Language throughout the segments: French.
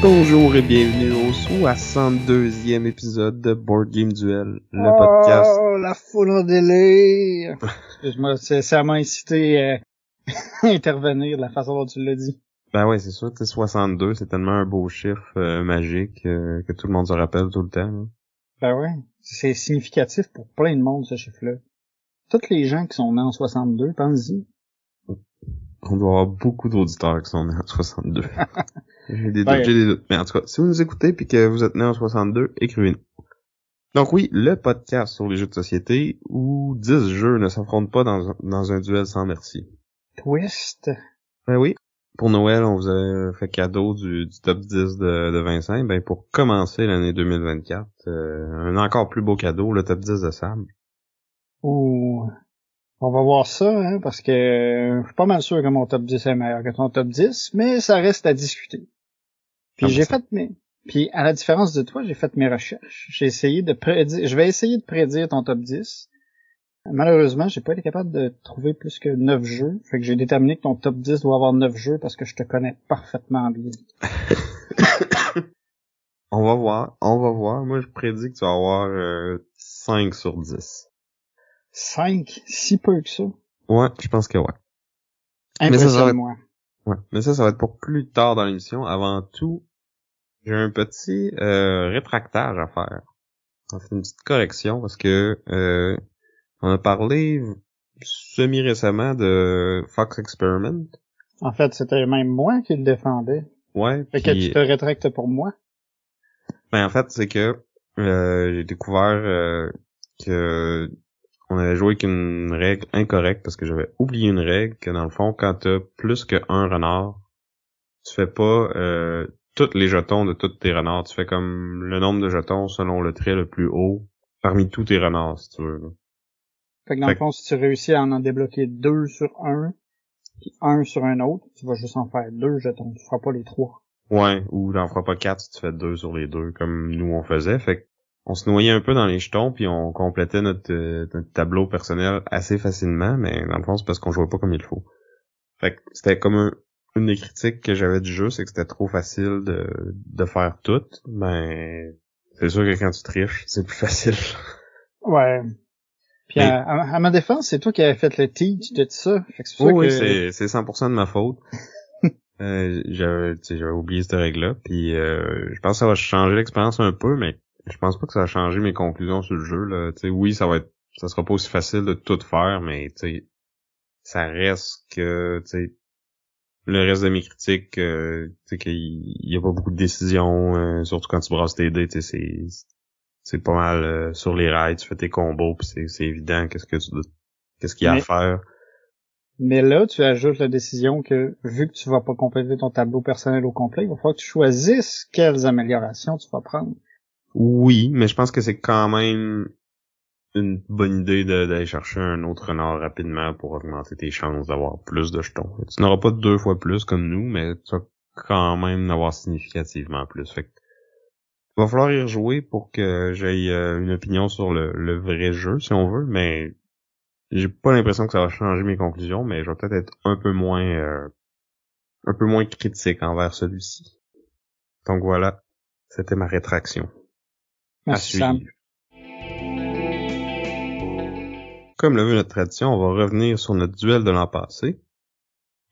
Bonjour et bienvenue au 62e épisode de Board Game Duel, le oh, podcast. Oh, la foule en délire! Excuse-moi, c'est, ça m'a incité à intervenir de la façon dont tu l'as dit. Ben ouais, c'est sûr, c'est 62, c'est tellement un beau chiffre euh, magique euh, que tout le monde se rappelle tout le temps. Ben ouais, c'est significatif pour plein de monde, ce chiffre-là. Tous les gens qui sont nés en 62, pense-y. On doit avoir beaucoup d'auditeurs qui sont nés en 62. j'ai des doutes, Ben- j'ai des doutes. Mais en tout cas, si vous nous écoutez puis que vous êtes nés en 62, écrivez-nous. Donc oui, le podcast sur les jeux de société où 10 jeux ne s'affrontent pas dans, un- dans un duel sans merci. Twist. Ben oui. Pour Noël, on vous a fait cadeau du, du top 10 de, de Vincent. Ben pour commencer l'année 2024, euh, un encore plus beau cadeau, le top 10 de Sam. Ouh. On va voir ça, hein, parce que euh, je suis pas mal sûr que mon top 10 est meilleur que ton top 10, mais ça reste à discuter. Puis Ah, j'ai ça- fait mes... Puis à la différence de toi, j'ai fait mes recherches. J'ai essayé de prédire... Je vais essayer de prédire ton top 10. Malheureusement, j'ai pas été capable de trouver plus que 9 jeux. Fait que j'ai déterminé que ton top 10 doit avoir 9 jeux parce que je te connais parfaitement bien. On va voir, on va voir. Moi, je prédis que tu vas avoir euh, 5 sur 10. 5? Si peu que ça. Ouais, je pense que ouais. Mais ça, ça va être-. Ouais. Mais ça, ça va être pour plus tard dans l'émission. Avant tout, j'ai un petit euh, rétractage à faire. On fait une petite correction parce que euh, on a parlé semi-récemment de Fox Experiment. En fait, c'était même moi qui le défendais. Ouais. Fait que tu te rétractes pour moi. Ben, en fait, c'est que euh, j'ai découvert euh, que on avait joué avec une règle incorrecte parce que j'avais oublié une règle que dans le fond, quand t'as plus que un renard, tu fais pas euh, tous les jetons de tous tes renards. Tu fais comme le nombre de jetons selon le trait le plus haut parmi tous tes renards, si tu veux. Fait que dans Fait le fond, si tu réussis à en débloquer deux sur un, puis un sur un autre, tu vas juste en faire deux jetons. Tu feras pas les trois. Ouais, ou t'en feras pas quatre si tu fais deux sur les deux, comme nous on faisait. Fait que on se noyait un peu dans les jetons, puis on complétait notre, euh, notre tableau personnel assez facilement, mais dans le fond, c'est parce qu'on jouait pas comme il faut. Fait que c'était comme un- une des critiques que j'avais du jeu, c'est que c'était trop facile de, de faire tout, mais c'est sûr que quand tu triches, c'est plus facile. Ouais. Puis Mais- à, à- à ma défense, c'est toi qui avais fait le teach de tout ça. Fait que c'est pour Oui, ça oui, que... c'est, c'est 100% de ma faute. euh, j'avais oublié cette règle-là, puis euh, je pense que ça va changer l'expérience un peu, mais je pense pas que ça va changer mes conclusions sur le jeu. Là. Tu sais, oui, ça va être, ça sera pas aussi facile de tout faire, mais tu sais, ça reste que, tu sais, le reste de mes critiques, euh, tu sais, qu'il y a pas beaucoup de décisions, euh, surtout quand tu brasses tes dés, tu sais, c'est, c'est pas mal euh, sur les rails, tu fais tes combos, puis c'est, c'est évident qu'est-ce que tu dois, qu'est-ce qu'il y a Mais- à faire. Mais là, tu ajoutes la décision que, vu que tu vas pas compléter ton tableau personnel au complet, il va falloir que tu choisisses quelles améliorations tu vas prendre. Oui, mais je pense que c'est quand même une bonne idée d'aller chercher un autre renard rapidement pour augmenter tes chances d'avoir plus de jetons. Tu n'auras pas deux fois plus comme nous, mais tu vas quand même avoir significativement plus. Fait que, il va falloir y rejouer pour que j'aie euh, une opinion sur le, le vrai jeu, si on veut, mais j'ai pas l'impression que ça va changer mes conclusions, mais je vais peut-être être un peu moins euh, un peu moins critique envers celui-ci. Donc voilà, c'était ma rétraction. Merci, À Sam. suivre. Comme le veut notre tradition, on va revenir sur notre duel de l'an passé.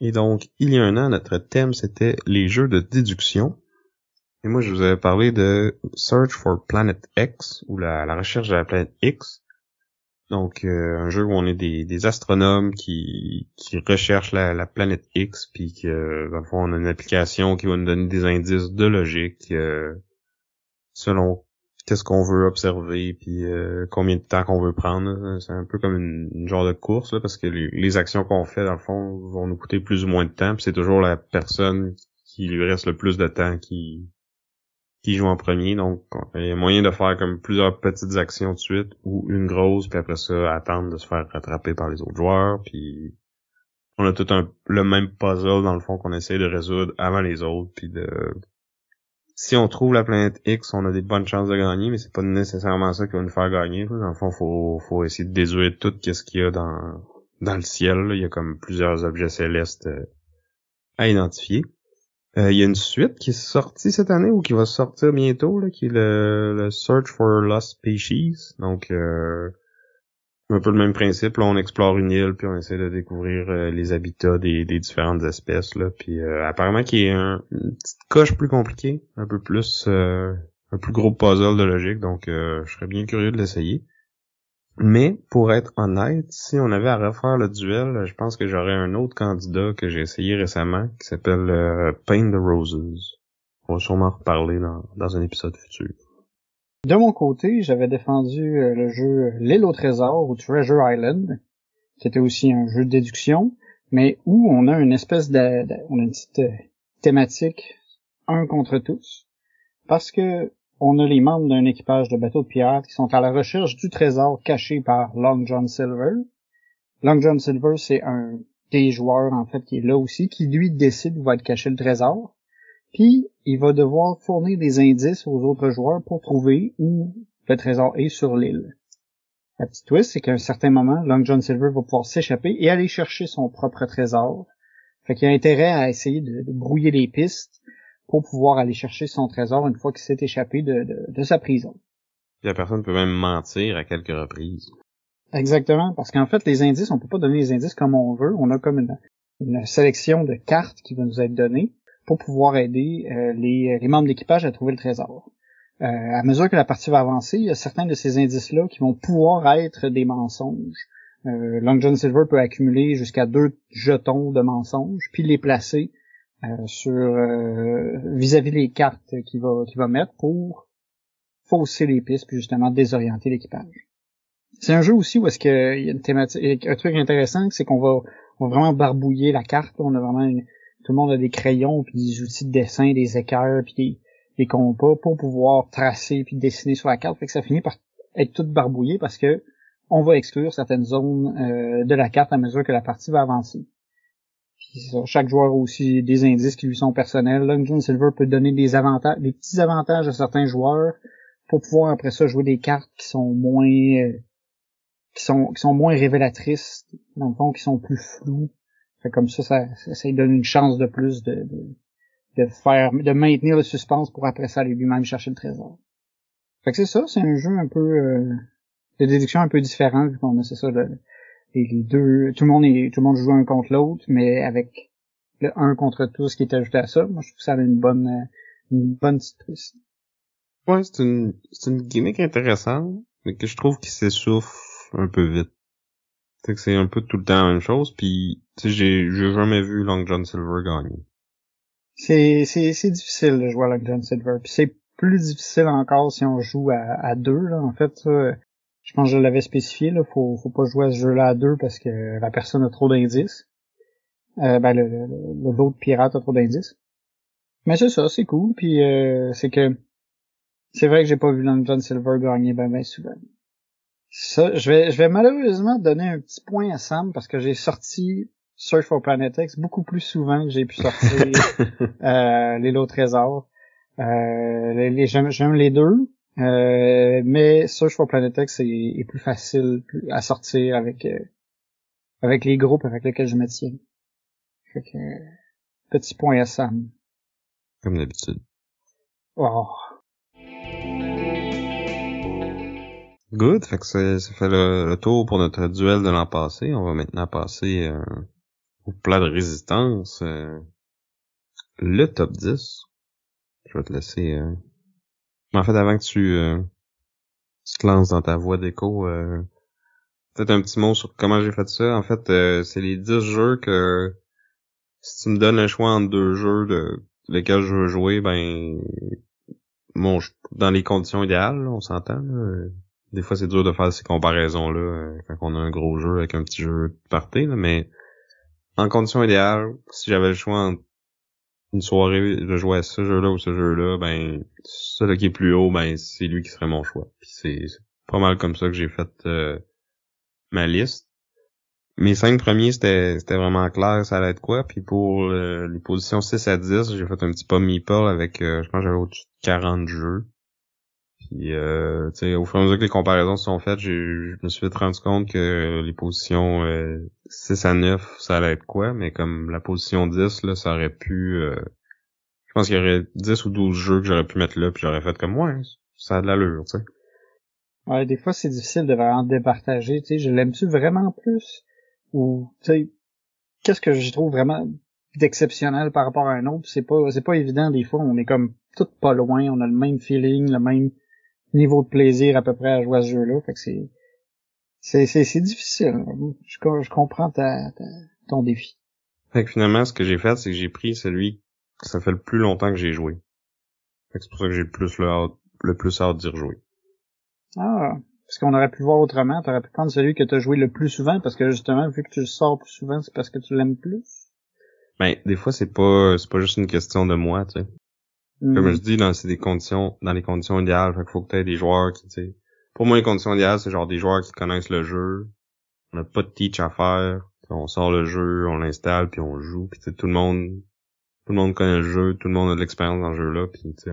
Et donc, il y a un an, notre thème, c'était les jeux de déduction. Et moi, je vous avais parlé de Search for Planet X, ou la, la recherche de la planète X. Donc, euh, un jeu où on est des, des astronomes qui, qui recherchent la, la planète X, puis que, dans le fond, on a une application qui va nous donner des indices de logique euh, selon qu'est-ce qu'on veut observer, puis euh, combien de temps qu'on veut prendre. C'est un peu comme une, une genre de course, parce que les, les actions qu'on fait, dans le fond, vont nous coûter plus ou moins de temps, puis c'est toujours la personne qui lui reste le plus de temps qui qui joue en premier. Donc, il y a moyen de faire comme plusieurs petites actions de suite ou une grosse, puis après ça, attendre de se faire rattraper par les autres joueurs. Puis on a tout un, le même puzzle dans le fond qu'on essaie de résoudre avant les autres. Puis de si on trouve la planète X, on a des bonnes chances de gagner, mais c'est pas nécessairement ça qui va nous faire gagner. Dans le fond, faut, faut essayer de détruire tout ce qu'il y a dans, dans le ciel. Il y a comme plusieurs objets célestes euh, à identifier. Euh, il y a une suite qui est sortie cette année ou qui va sortir bientôt, là, qui est le, Search for Lost Species. Donc, euh, un peu le même principe. Là, on explore une île, puis on essaie de découvrir euh, les habitats des, différentes espèces. Là. Puis apparemment qu'il y a un, une petite coche plus compliquée, un peu plus un plus gros puzzle de logique. Donc, je serais bien curieux de l'essayer. Mais pour être honnête, si on avait à refaire le duel, je pense que j'aurais un autre candidat que j'ai essayé récemment qui s'appelle euh, Pain the Roses. On va sûrement reparler dans, dans un épisode futur. De mon côté, j'avais défendu euh, le jeu L'île au trésor ou Treasure Island, qui était aussi un jeu de déduction, mais où on a une espèce de, on a une petite euh, thématique un contre tous, parce que on a les membres d'un équipage de bateaux de pirates qui sont à la recherche du trésor caché par Long John Silver. Long John Silver, c'est un des joueurs, en fait, qui est là aussi, qui lui décide où va être caché le trésor. Puis, il va devoir fournir des indices aux autres joueurs pour trouver où le trésor est sur l'île. La petite twist, c'est qu'à un certain moment, Long John Silver va pouvoir s'échapper et aller chercher son propre trésor. Fait qu'il a intérêt à essayer de brouiller les pistes pour pouvoir aller chercher son trésor une fois qu'il s'est échappé de, sa prison. la personne peut même mentir à quelques reprises. Exactement, parce qu'en fait, les indices, on peut pas donner les indices comme on veut. On a comme une, sélection de cartes qui va nous être donnée pour pouvoir aider euh, les, les, membres d'équipage à trouver le trésor. Euh, à mesure que la partie va avancer, il y a certains de ces indices-là qui vont pouvoir être des mensonges. Euh, Long John Silver peut accumuler jusqu'à deux jetons de mensonges, puis les placer euh, sur euh, vis-à-vis des cartes qu'il va va mettre pour fausser les pistes puis justement désorienter l'équipage. C'est un jeu aussi où est-ce qu'il y a une thématique, un truc intéressant, c'est qu'on va, va vraiment barbouiller la carte. On a vraiment tout le monde a des crayons puis des outils de dessin, des équerres puis des, des compas pour pouvoir tracer puis dessiner sur la carte. Fait que ça finit par être tout barbouillé parce que on va exclure certaines zones euh, de la carte à mesure que la partie va avancer chaque joueur a aussi des indices qui lui sont personnels. John Silver peut donner des avantages, des petits avantages à certains joueurs pour pouvoir après ça jouer des cartes qui sont moins euh, qui sont qui sont moins révélatrices, dans le fond, qui sont plus floues. Comme ça, ça, ça, donne une chance de plus de, de, faire de maintenir le suspense pour après ça aller lui-même chercher le trésor. Fait que c'est ça, c'est un jeu un peu euh, de déduction un peu différent vu qu'on a c'est ça le, les deux, tout le monde est, tout le monde joue un contre l'autre, mais avec le un contre tous qui est ajouté à ça, moi je trouve que ça a une bonne, euh, une bonne petite twist. Ouais, c'est une, c'est une gimmick intéressante, mais que je trouve qu'il s'essouffle un peu vite. C'est que c'est un peu tout le temps la même chose, puis tu sais, j'ai, jamais vu Long John Silver gagner. C'est, c'est, c'est difficile de jouer à Long John Silver, puis c'est plus difficile encore si on joue à, deux, là, en fait, je pense que je l'avais spécifié, là, faut, faut pas jouer à ce jeu-là à deux parce que la personne a trop d'indices. Euh, ben, le, l'autre pirate a trop d'indices. Mais c'est ça, c'est cool, puis euh, c'est que c'est vrai que j'ai pas vu Long John Silver gagner ben ben souvent. Ça, je vais, je vais malheureusement donner un petit point à Sam parce que j'ai sorti Search for Planet X beaucoup plus souvent que j'ai pu sortir euh, les lots trésors. Euh, les, j'aime, j'aime les deux, euh, mais Search for Planet X est, plus facile à sortir avec euh, avec les groupes avec lesquels je me tiens. Fait que, petit point à Sam. Comme d'habitude. Oh. Good, fait que ça, fait le, tour pour notre duel de l'an passé. On va maintenant passer euh, au plat de résistance. le top 10. Je vais te laisser en fait, avant que tu, euh, te lances dans ta voie d'écho, euh, peut-être un petit mot sur comment j'ai fait ça. En fait, euh, c'est les 10 jeux que si tu me donnes un choix entre deux jeux de lesquels je veux jouer, ben bon, dans les conditions idéales, on s'entend. Des fois, c'est dur de faire ces comparaisons-là euh, quand on a un gros jeu avec un petit jeu de party, mais en conditions idéales, si j'avais le choix entre une soirée de jouer à ce jeu-là ou ce jeu-là, ben celui qui est plus haut, ben c'est lui qui serait mon choix. Puis c'est pas mal comme ça que j'ai fait euh, ma liste. Mes cinq premiers, c'était c'était vraiment clair, ça allait être quoi. Puis pour euh, les positions 6 à 10, j'ai fait un petit pas meeple avec, euh, je pense j'avais au-dessus de 40 jeux. Puis, euh, au fur et à mesure que les comparaisons sont faites, je me suis rendu compte que les positions 6 à 9, ça allait être quoi, mais comme la position 10, là, ça aurait pu... je pense qu'il y aurait 10 ou 12 jeux que j'aurais pu mettre là, puis j'aurais fait comme, ouais, ça a de l'allure, tu sais. Ouais, des fois, c'est difficile de vraiment départager, tu sais, je l'aime-tu vraiment plus? Ou, tu sais, qu'est-ce que je trouve vraiment d'exceptionnel par rapport à un autre? C'est pas, c'est pas évident, des fois, on est comme tout pas loin, on a le même feeling, le même niveau de plaisir à peu près à jouer à ce jeu-là, fait que c'est, c'est, c'est, c'est difficile. Je, je comprends ta, ton défi. Fait que finalement, ce que j'ai fait, c'est que j'ai pris celui que ça fait le plus longtemps que j'ai joué. Fait que c'est pour ça que j'ai le plus le, le plus hâte d'y rejouer. Ah, parce qu'on aurait pu voir autrement, t'aurais pu prendre celui que t'as joué le plus souvent, parce que justement, vu que tu le sors plus souvent, c'est parce que tu l'aimes plus. Ben, des fois, c'est pas, c'est pas juste une question de moi, tu sais. Comme je hmm. dis, dans, c'est des conditions, dans les conditions idéales, fait qu'il faut que t'aies des joueurs qui, tu sais. Pour moi, les conditions idéales, c'est genre des joueurs qui connaissent le jeu. On n'a pas de teach à faire. On sort le jeu, on l'installe, puis on joue, puis tout le monde, tout le monde connaît le jeu, tout le monde a de l'expérience dans le jeu-là, puis tu sais,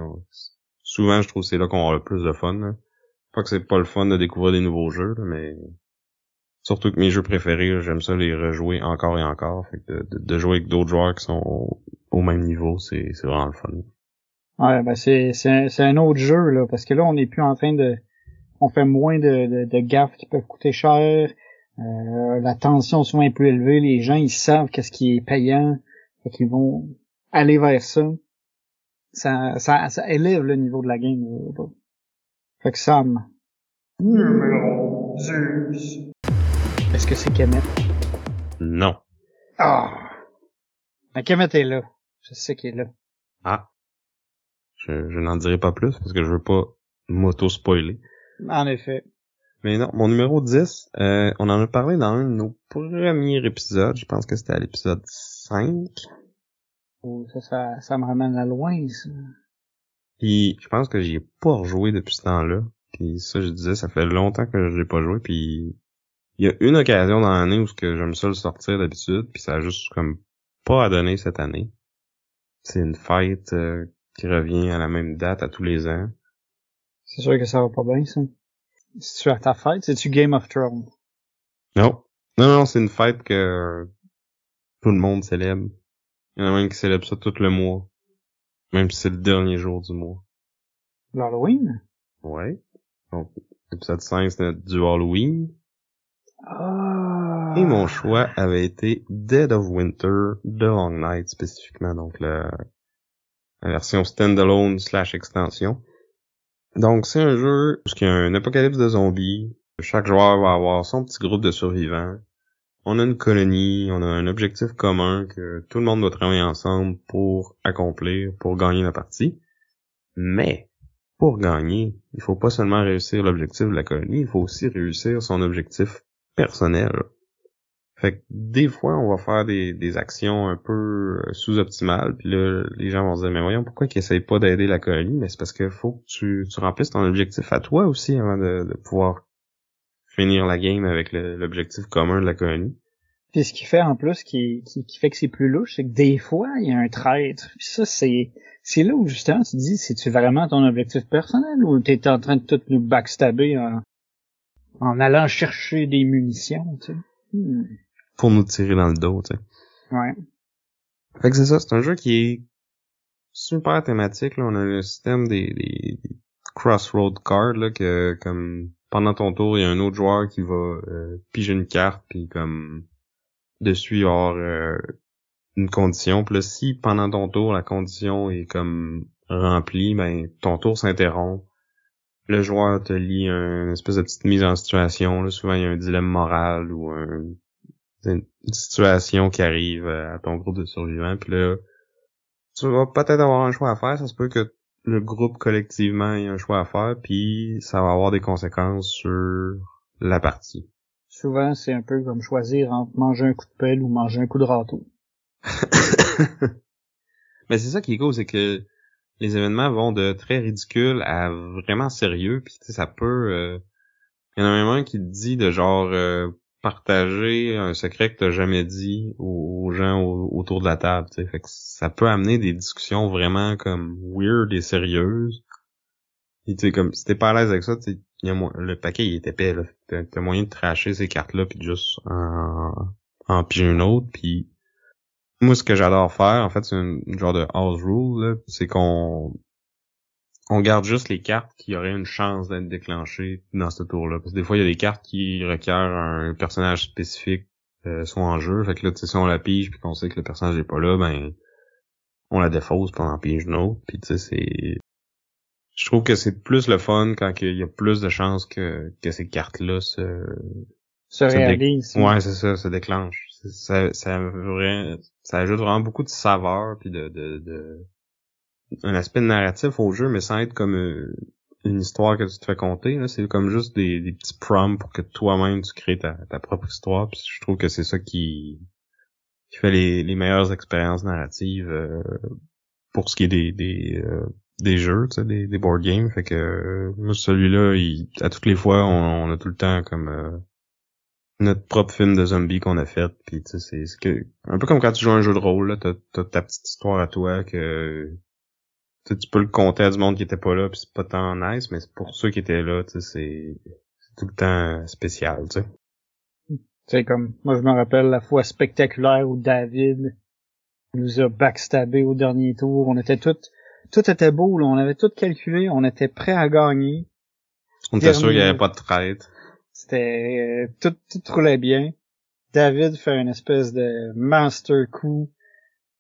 souvent, je trouve que c'est là qu'on a le plus de fun, là. Pas que c'est pas le fun de découvrir des nouveaux jeux, mais surtout que mes jeux préférés, j'aime ça les rejouer encore et encore. Fait que de, jouer avec d'autres joueurs qui sont au même niveau, c'est vraiment le fun. Ouais, ben c'est c'est un, autre jeu là, parce que là on n'est plus en train de, on fait moins de, de, de gaffes qui peuvent coûter cher. Euh, la tension souvent est plus élevée. Les gens ils savent qu'est-ce qui est payant, fait qu'ils vont aller vers ça. Ça, ça. ça élève le niveau de la game. Fait que Sam. Numéro 10. Est-ce que c'est Kemet? Non. Ah! Mais Kemet est là. Je sais qu'il est là. Ah. Je, je n'en dirai pas plus parce que je veux pas m'auto-spoiler. En effet. Mais non, mon numéro 10, euh, on en a parlé dans un de nos premiers épisodes. Je pense que c'était à l'épisode 5. Oh, ça, ça, ça me ramène à loin, ça. Puis je pense que j'y ai pas rejoué depuis ce temps-là. Puis ça, je disais, ça fait longtemps que je l'ai pas joué. Puis il y a une occasion dans l'année où que j'aime ça le sortir d'habitude. Puis ça a juste comme pas à donner cette année. C'est une fête euh, qui revient à la même date à tous les ans. C'est sûr que ça va pas bien, ça. Si tu à ta fête, c'est-tu Game of Thrones? Non. Non, non, c'est une fête que tout le monde célèbre. Il y en a même qui célèbrent ça tout le mois. Même si c'est le dernier jour du mois. L'Halloween? Ouais. Donc, l'épisode 5, c'était du Halloween. Ah. Et mon choix avait été Dead of Winter, The Long Night spécifiquement, donc la, la version standalone slash extension. Donc c'est un jeu où y a un apocalypse de zombies. Chaque joueur va avoir son petit groupe de survivants on a une colonie, on a un objectif commun que tout le monde doit travailler ensemble pour accomplir, pour gagner la partie. Mais, pour gagner, il faut pas seulement réussir l'objectif de la colonie, il faut aussi réussir son objectif personnel. Fait que des fois, on va faire des, actions un peu euh, sous-optimales, puis là, les gens vont se dire, mais voyons, pourquoi qu'ils essayent pas d'aider la colonie? Mais c'est parce qu'il faut que tu, tu remplisses ton objectif à toi aussi avant de pouvoir finir la game avec l'objectif commun de la colonie. Puis ce qui fait en plus qui, qui, fait que c'est plus louche, c'est que des fois, il y a un traître. Puis ça, c'est c'est là où justement tu dis, c'est-tu vraiment ton objectif personnel ou t'es en train de tout nous backstabber en, en allant chercher des munitions, tu sais? Hmm. Pour nous tirer dans le dos, tu sais. Ouais. Fait que c'est ça, c'est un jeu qui est super thématique, là. On a le système des, des, crossroad cards, là, que comme pendant ton tour, il y a un autre joueur qui va euh, piger une carte, puis comme dessus il euh, une condition. Puis là, si pendant ton tour, la condition est comme remplie, ben ton tour s'interrompt. Le joueur te lit une espèce de petite mise en situation. Là. Souvent, il y a un dilemme moral ou une situation qui arrive à ton groupe de survivants. Puis là, tu vas peut-être avoir un choix à faire. Ça se peut que le groupe collectivement ait un choix à faire, puis ça va avoir des conséquences sur la partie. Souvent, c'est un peu comme choisir entre manger un coup de pelle ou manger un coup de râteau. Mais c'est ça qui est cool, c'est que les événements vont de très ridicules à vraiment sérieux, puis ça peut... Euh... Il y en a même un qui dit de genre euh, partager un secret que t'as jamais dit aux, gens autour de la table, tu sais. Fait que ça peut amener des discussions vraiment comme weird et sérieuses. Et tu comme si t'es pas à l'aise avec ça, le paquet il est épais, là. T'as moyen de tracher ces cartes-là puis juste en, en piger une autre, puis moi, ce que j'adore faire, en fait, c'est un genre de house rule, c'est qu'on on garde juste les cartes qui auraient une chance d'être déclenchées dans ce tour-là. Parce que des fois, il y a des cartes qui requièrent un personnage spécifique euh, soit en jeu. Fait que là, tu sais, si on la pige puis qu'on sait que le personnage est pas là, ben on la défausse en pige une autre. Puis tu sais, c'est. Je trouve que c'est plus le fun quand il y a plus de chances que, que ces cartes-là se. Se, réalisent. Ouais, c'est ça, se déclenchent. Ça, ça, ça ajoute vraiment beaucoup de saveur puis de, de, de un aspect narratif au jeu, mais sans être comme euh, une histoire que tu te fais compter. C'est comme juste des, des petits prompts pour que toi-même tu crées ta, ta propre histoire. Puis je trouve que c'est ça qui, qui fait les, les meilleures expériences narratives euh, pour ce qui est des, des, euh, des jeux, tu sais, des, des board games. Fait que moi celui-là, à toutes les fois, on, a tout le temps comme notre propre film de zombies qu'on a fait. Puis tu sais, c'est un peu comme quand tu joues un jeu de rôle, là, t'as ta petite histoire à toi que tu peux le compter à du monde qui était pas là, puis c'est pas tant nice, mais pour ceux qui étaient là, tu sais, c'est tout le temps spécial, tu sais. C'est comme, moi je me rappelle la fois spectaculaire où David nous a backstabé au dernier tour. On était tout, tout était beau, là. On avait tout calculé. On était prêt à gagner. On était sûr qu'il y avait pas de traite. C'était, euh, tout, tout roulait bien. David fait une espèce de master coup,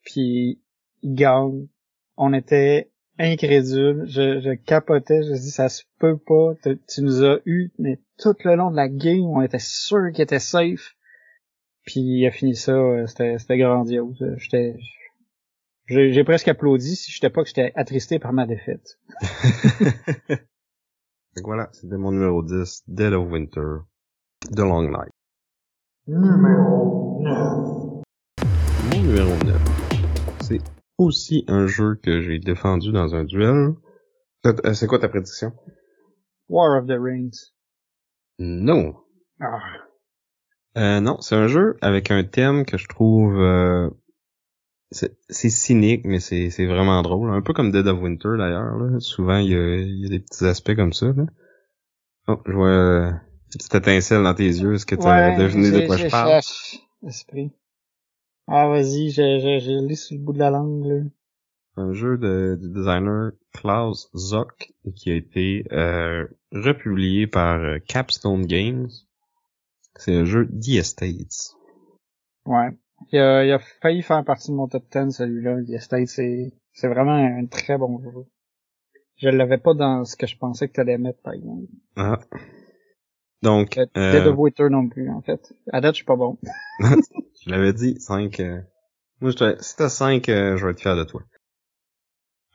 puis il gagne. On était incrédule. Je, je capotais. Je dis, ça se peut pas. Tu nous as eu, mais tout le long de la game, on était sûr qu'il était safe. Puis il a fini ça. Euh, c'était, c'était grandiose. J'étais, j'ai, presque applaudi si j'étais pas que j'étais attristé par ma défaite. voilà, c'était mon numéro 10, Dead of Winter, The Long Night. Numéro 9. Mon numéro 9, c'est aussi un jeu que j'ai défendu dans un duel. Euh, c'est quoi ta prédiction? War of the Rings. Non. Ah. Euh, non, c'est un jeu avec un thème que je trouve euh, c'est cynique, mais c'est vraiment drôle. Un peu comme Dead of Winter d'ailleurs. Souvent il y a, y a, des petits aspects comme ça. Là. Oh, je vois euh, une petite étincelle dans tes yeux. Est-ce que tu as deviné de quoi je parle? Esprit. Ah, vas-y, j'ai, j'ai, j'ai lu sur le bout de la langue, là. Un jeu de, du designer Klaus Zock qui a été euh, republié par euh, Capstone Games. C'est un jeu The Estates. Ouais. Il a, il a failli faire partie de mon top 10, celui-là. The Estates, c'est, c'est vraiment un très bon jeu. Je l'avais pas dans ce que je pensais que tu allais mettre, par exemple. Ah. Donc, euh, Dead of Winter non plus, en fait. À date, je suis pas bon. Je l'avais dit, 5. Euh... Moi, je si t'as 5, euh, je vais être fier de toi.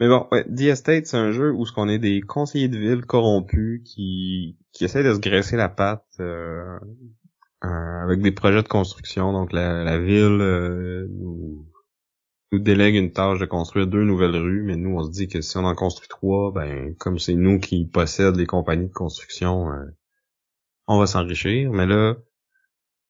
Mais bon, ouais, The Estate, c'est un jeu où ce qu'on est des conseillers de ville corrompus qui, qui essaient de se graisser la patte euh, euh, avec des projets de construction. Donc la, la ville nous, nous délègue une tâche de construire deux nouvelles rues, mais nous on se dit que si on en construit trois, ben comme c'est nous qui possèdent les compagnies de construction, on va s'enrichir. Mais là,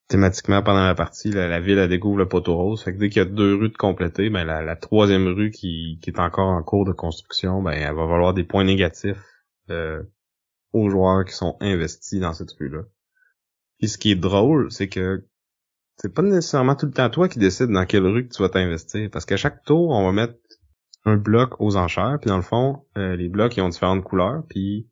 thématiquement pendant la partie, la, ville elle découvre le poteau rose. Fait que dès qu'il y a deux rues de compléter, ben la, troisième rue qui, qui, est encore en cours de construction, ben elle va valoir des points négatifs euh, aux joueurs qui sont investis dans cette rue-là. Puis ce qui est drôle, c'est que c'est pas nécessairement tout le temps toi qui décides dans quelle rue que tu vas t'investir. Parce qu'à chaque tour, on va mettre un bloc aux enchères, puis dans le fond, euh, les blocs ils ont différentes couleurs, puis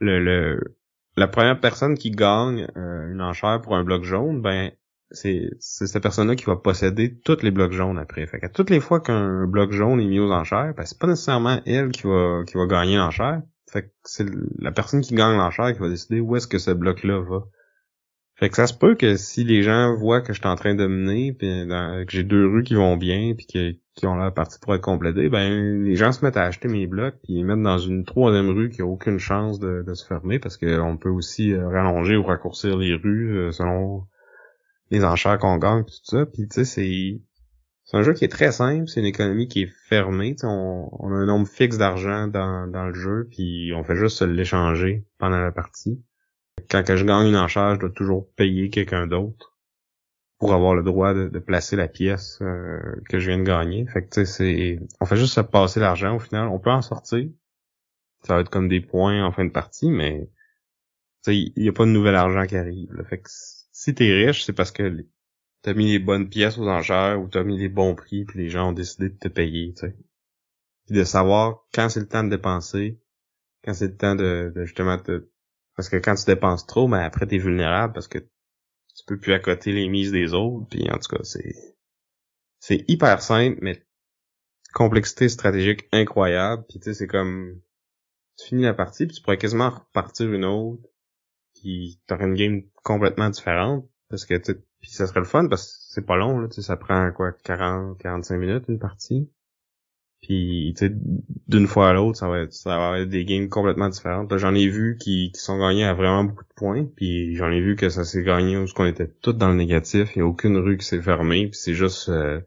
le, le la première personne qui gagne euh, une enchère pour un bloc jaune, ben c'est cette personne-là qui va posséder tous les blocs jaunes après. Fait que toutes les fois qu'un bloc jaune est mis aux enchères, ben c'est pas nécessairement elle qui va qui va gagner l'enchère. Fait que c'est la personne qui gagne l'enchère qui va décider où est-ce que ce bloc-là va. Fait que ça se peut que si les gens voient que je suis en train de mener, puis que j'ai deux rues qui vont bien, puis qui ont la partie pour être complétée, ben les gens se mettent à acheter mes blocs, puis ils mettent dans une troisième rue qui a aucune chance de, se fermer, parce qu'on peut aussi euh, rallonger ou raccourcir les rues euh, selon les enchères qu'on gagne, tout ça. Puis tu sais, c'est c'est un jeu qui est très simple, c'est une économie qui est fermée. On, on, a un nombre fixe d'argent dans, dans le jeu, puis on fait juste l'échanger pendant la partie. Quand je gagne une enchère, je dois toujours payer quelqu'un d'autre pour avoir le droit de, de placer la pièce euh, que je viens de gagner. Fait que c'est. On fait juste se passer l'argent au final. On peut en sortir. Ça va être comme des points en fin de partie, mais il n'y a pas de nouvel argent qui arrive. Là. Fait que si t'es riche, c'est parce que t'as mis les bonnes pièces aux enchères ou t'as mis les bons prix puis les gens ont décidé de te payer, tu sais. Puis de savoir quand c'est le temps de dépenser, quand c'est le temps de, justement te... Parce que quand tu dépenses trop, ben, après t'es vulnérable parce que tu peux plus accoter les mises des autres, puis en tout cas, c'est... C'est hyper simple, mais complexité stratégique incroyable, puis tu sais, c'est comme... Tu finis la partie, puis tu pourrais quasiment repartir une autre, puis t'aurais une game complètement différente, parce que tu puis ça serait le fun parce que c'est pas long, là, tu sais, ça prend quoi, 40, 45 minutes une partie. Puis, tu sais, d'une fois à l'autre, ça va être, ça va être des games complètement différentes. J'en ai vu qui, qui sont gagnés à vraiment beaucoup de points, puis j'en ai vu que ça s'est gagné où qu'on était tous dans le négatif, il y a aucune rue qui s'est fermée, puis c'est juste euh,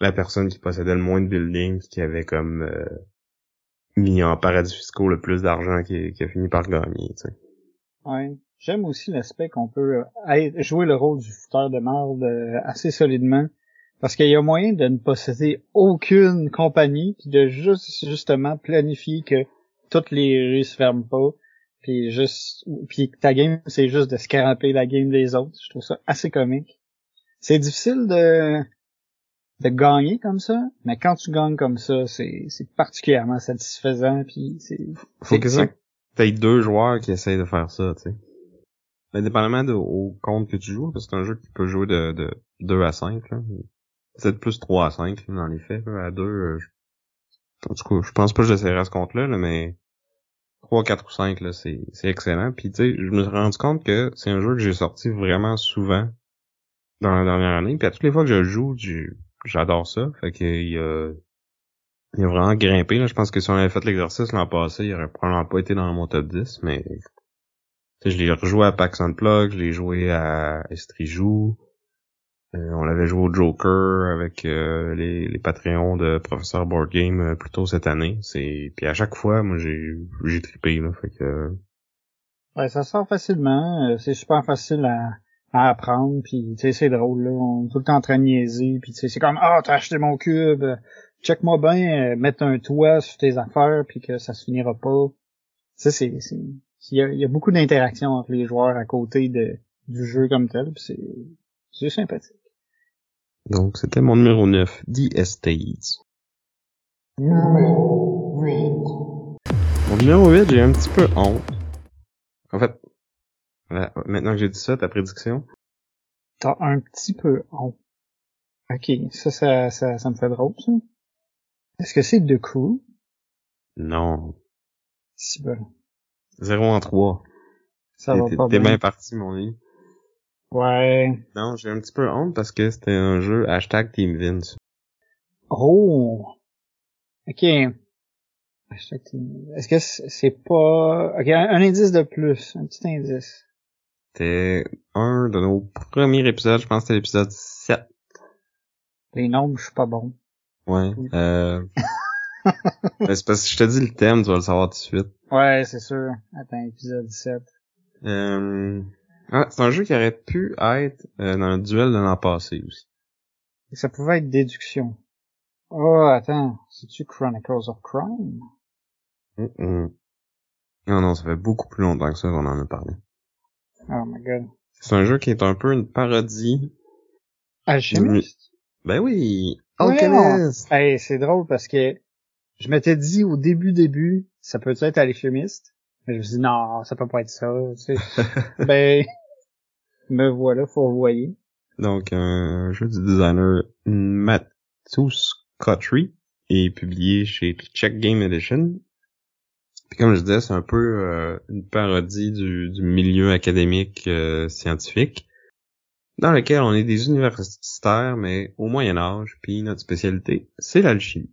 la personne qui possédait le moins de buildings qui avait comme euh, mis en paradis fiscaux le plus d'argent qui, qui, a fini par gagner, tu sais. Ouais. J'aime aussi l'aspect qu'on peut euh, jouer le rôle du fouteur de merde euh, assez solidement. Parce qu'il y a moyen de ne posséder aucune compagnie, puis de juste justement planifier que toutes les rues se ferment pas, puis juste puis ta game c'est juste de scraper la game des autres. Je trouve ça assez comique. C'est difficile de de gagner comme ça, mais quand tu gagnes comme ça, c'est c'est particulièrement satisfaisant puis c'est faut que ça t'aies deux joueurs qui essayent de faire ça, tu sais. Indépendamment de, au compte que tu joues, parce que c'est un jeu qui peut jouer de, de 2 à 5, Peut-être plus 3 à 5, dans les faits, À 2, euh, en tout cas, je pense pas que j'essaierai à ce compte-là, là, mais 3, 4 ou 5, là, c'est, c'est excellent. Puis, tu sais, je me suis rendu compte que c'est un jeu que j'ai sorti vraiment souvent dans la dernière année. Puis, à toutes les fois que je joue, j'adore ça. Fait qu'il a, il a vraiment grimpé, là. Je pense que si on avait fait l'exercice l'an passé, il aurait probablement pas été dans mon top 10, mais je l'ai rejoué à PAX Unplug, je l'ai joué à Estrijou. Euh, on l'avait joué au Joker avec euh, les, les Patreons de Professeur Board Game euh, plus tôt cette année. C'est puis à chaque fois, moi j'ai j'ai trippé là, fait que. Ouais, ça sort facilement. C'est super facile à, à apprendre. Puis tu sais c'est drôle là, on est tout le temps en train de niaiser. Puis tu sais c'est comme ah t'as acheté mon cube, check-moi bien, mettre un toit sur tes affaires puis que ça se finira pas. Tu sais c'est il y a, beaucoup d'interactions entre les joueurs à côté de, du jeu comme tel, c'est, c'est sympathique. Donc, c'était mon numéro 9, The Estates. Numéro 8. Mon numéro 8, j'ai un petit peu honte. En fait, maintenant que j'ai dit ça, ta prédiction? T'as un petit peu honte. Ok, ça, ça, ça, ça me fait drôle, ça. Est-ce que c'est The Crew? Non. Si bon. 0 en 3. Ça va pas T'es bien parti, mon ami. Ouais. Non, j'ai un petit peu honte parce que c'était un jeu hashtag Team Vince. Oh! Ok. Hashtag Team Est-ce que c'est pas... Ok, un, indice de plus. Un petit indice. C'était un de nos premiers épisodes. Je pense que c'était l'épisode 7. Les nombres, je suis pas bon. Ouais. Euh... c'est parce que je te dis le thème, tu vas le savoir tout de suite. Ouais, c'est sûr. Attends, épisode 7. Euh... Ah, c'est un jeu qui aurait pu être euh, dans le duel de l'an passé aussi. ça pouvait être déduction. Oh, attends, c'est-tu Chronicles of Crime? Non, non, ça fait beaucoup plus longtemps que ça qu'on en a parlé. Oh my god. C'est un jeu qui est un peu une parodie. Alchemist? Ben oui, Alchemist! hey, c'est drôle parce que je m'étais dit au début début, ça peut être alchimiste? Mais je me suis dit, non, ça peut pas être ça. Tu sais. ben, me voilà, faut voyer. Donc, un jeu du designer Matthews Cotry est publié chez Check Game Edition. Puis comme je disais, c'est un peu euh, une parodie du, du milieu académique euh, scientifique dans lequel on est des universitaires, mais au Moyen Âge, puis notre spécialité, c'est l'alchimie.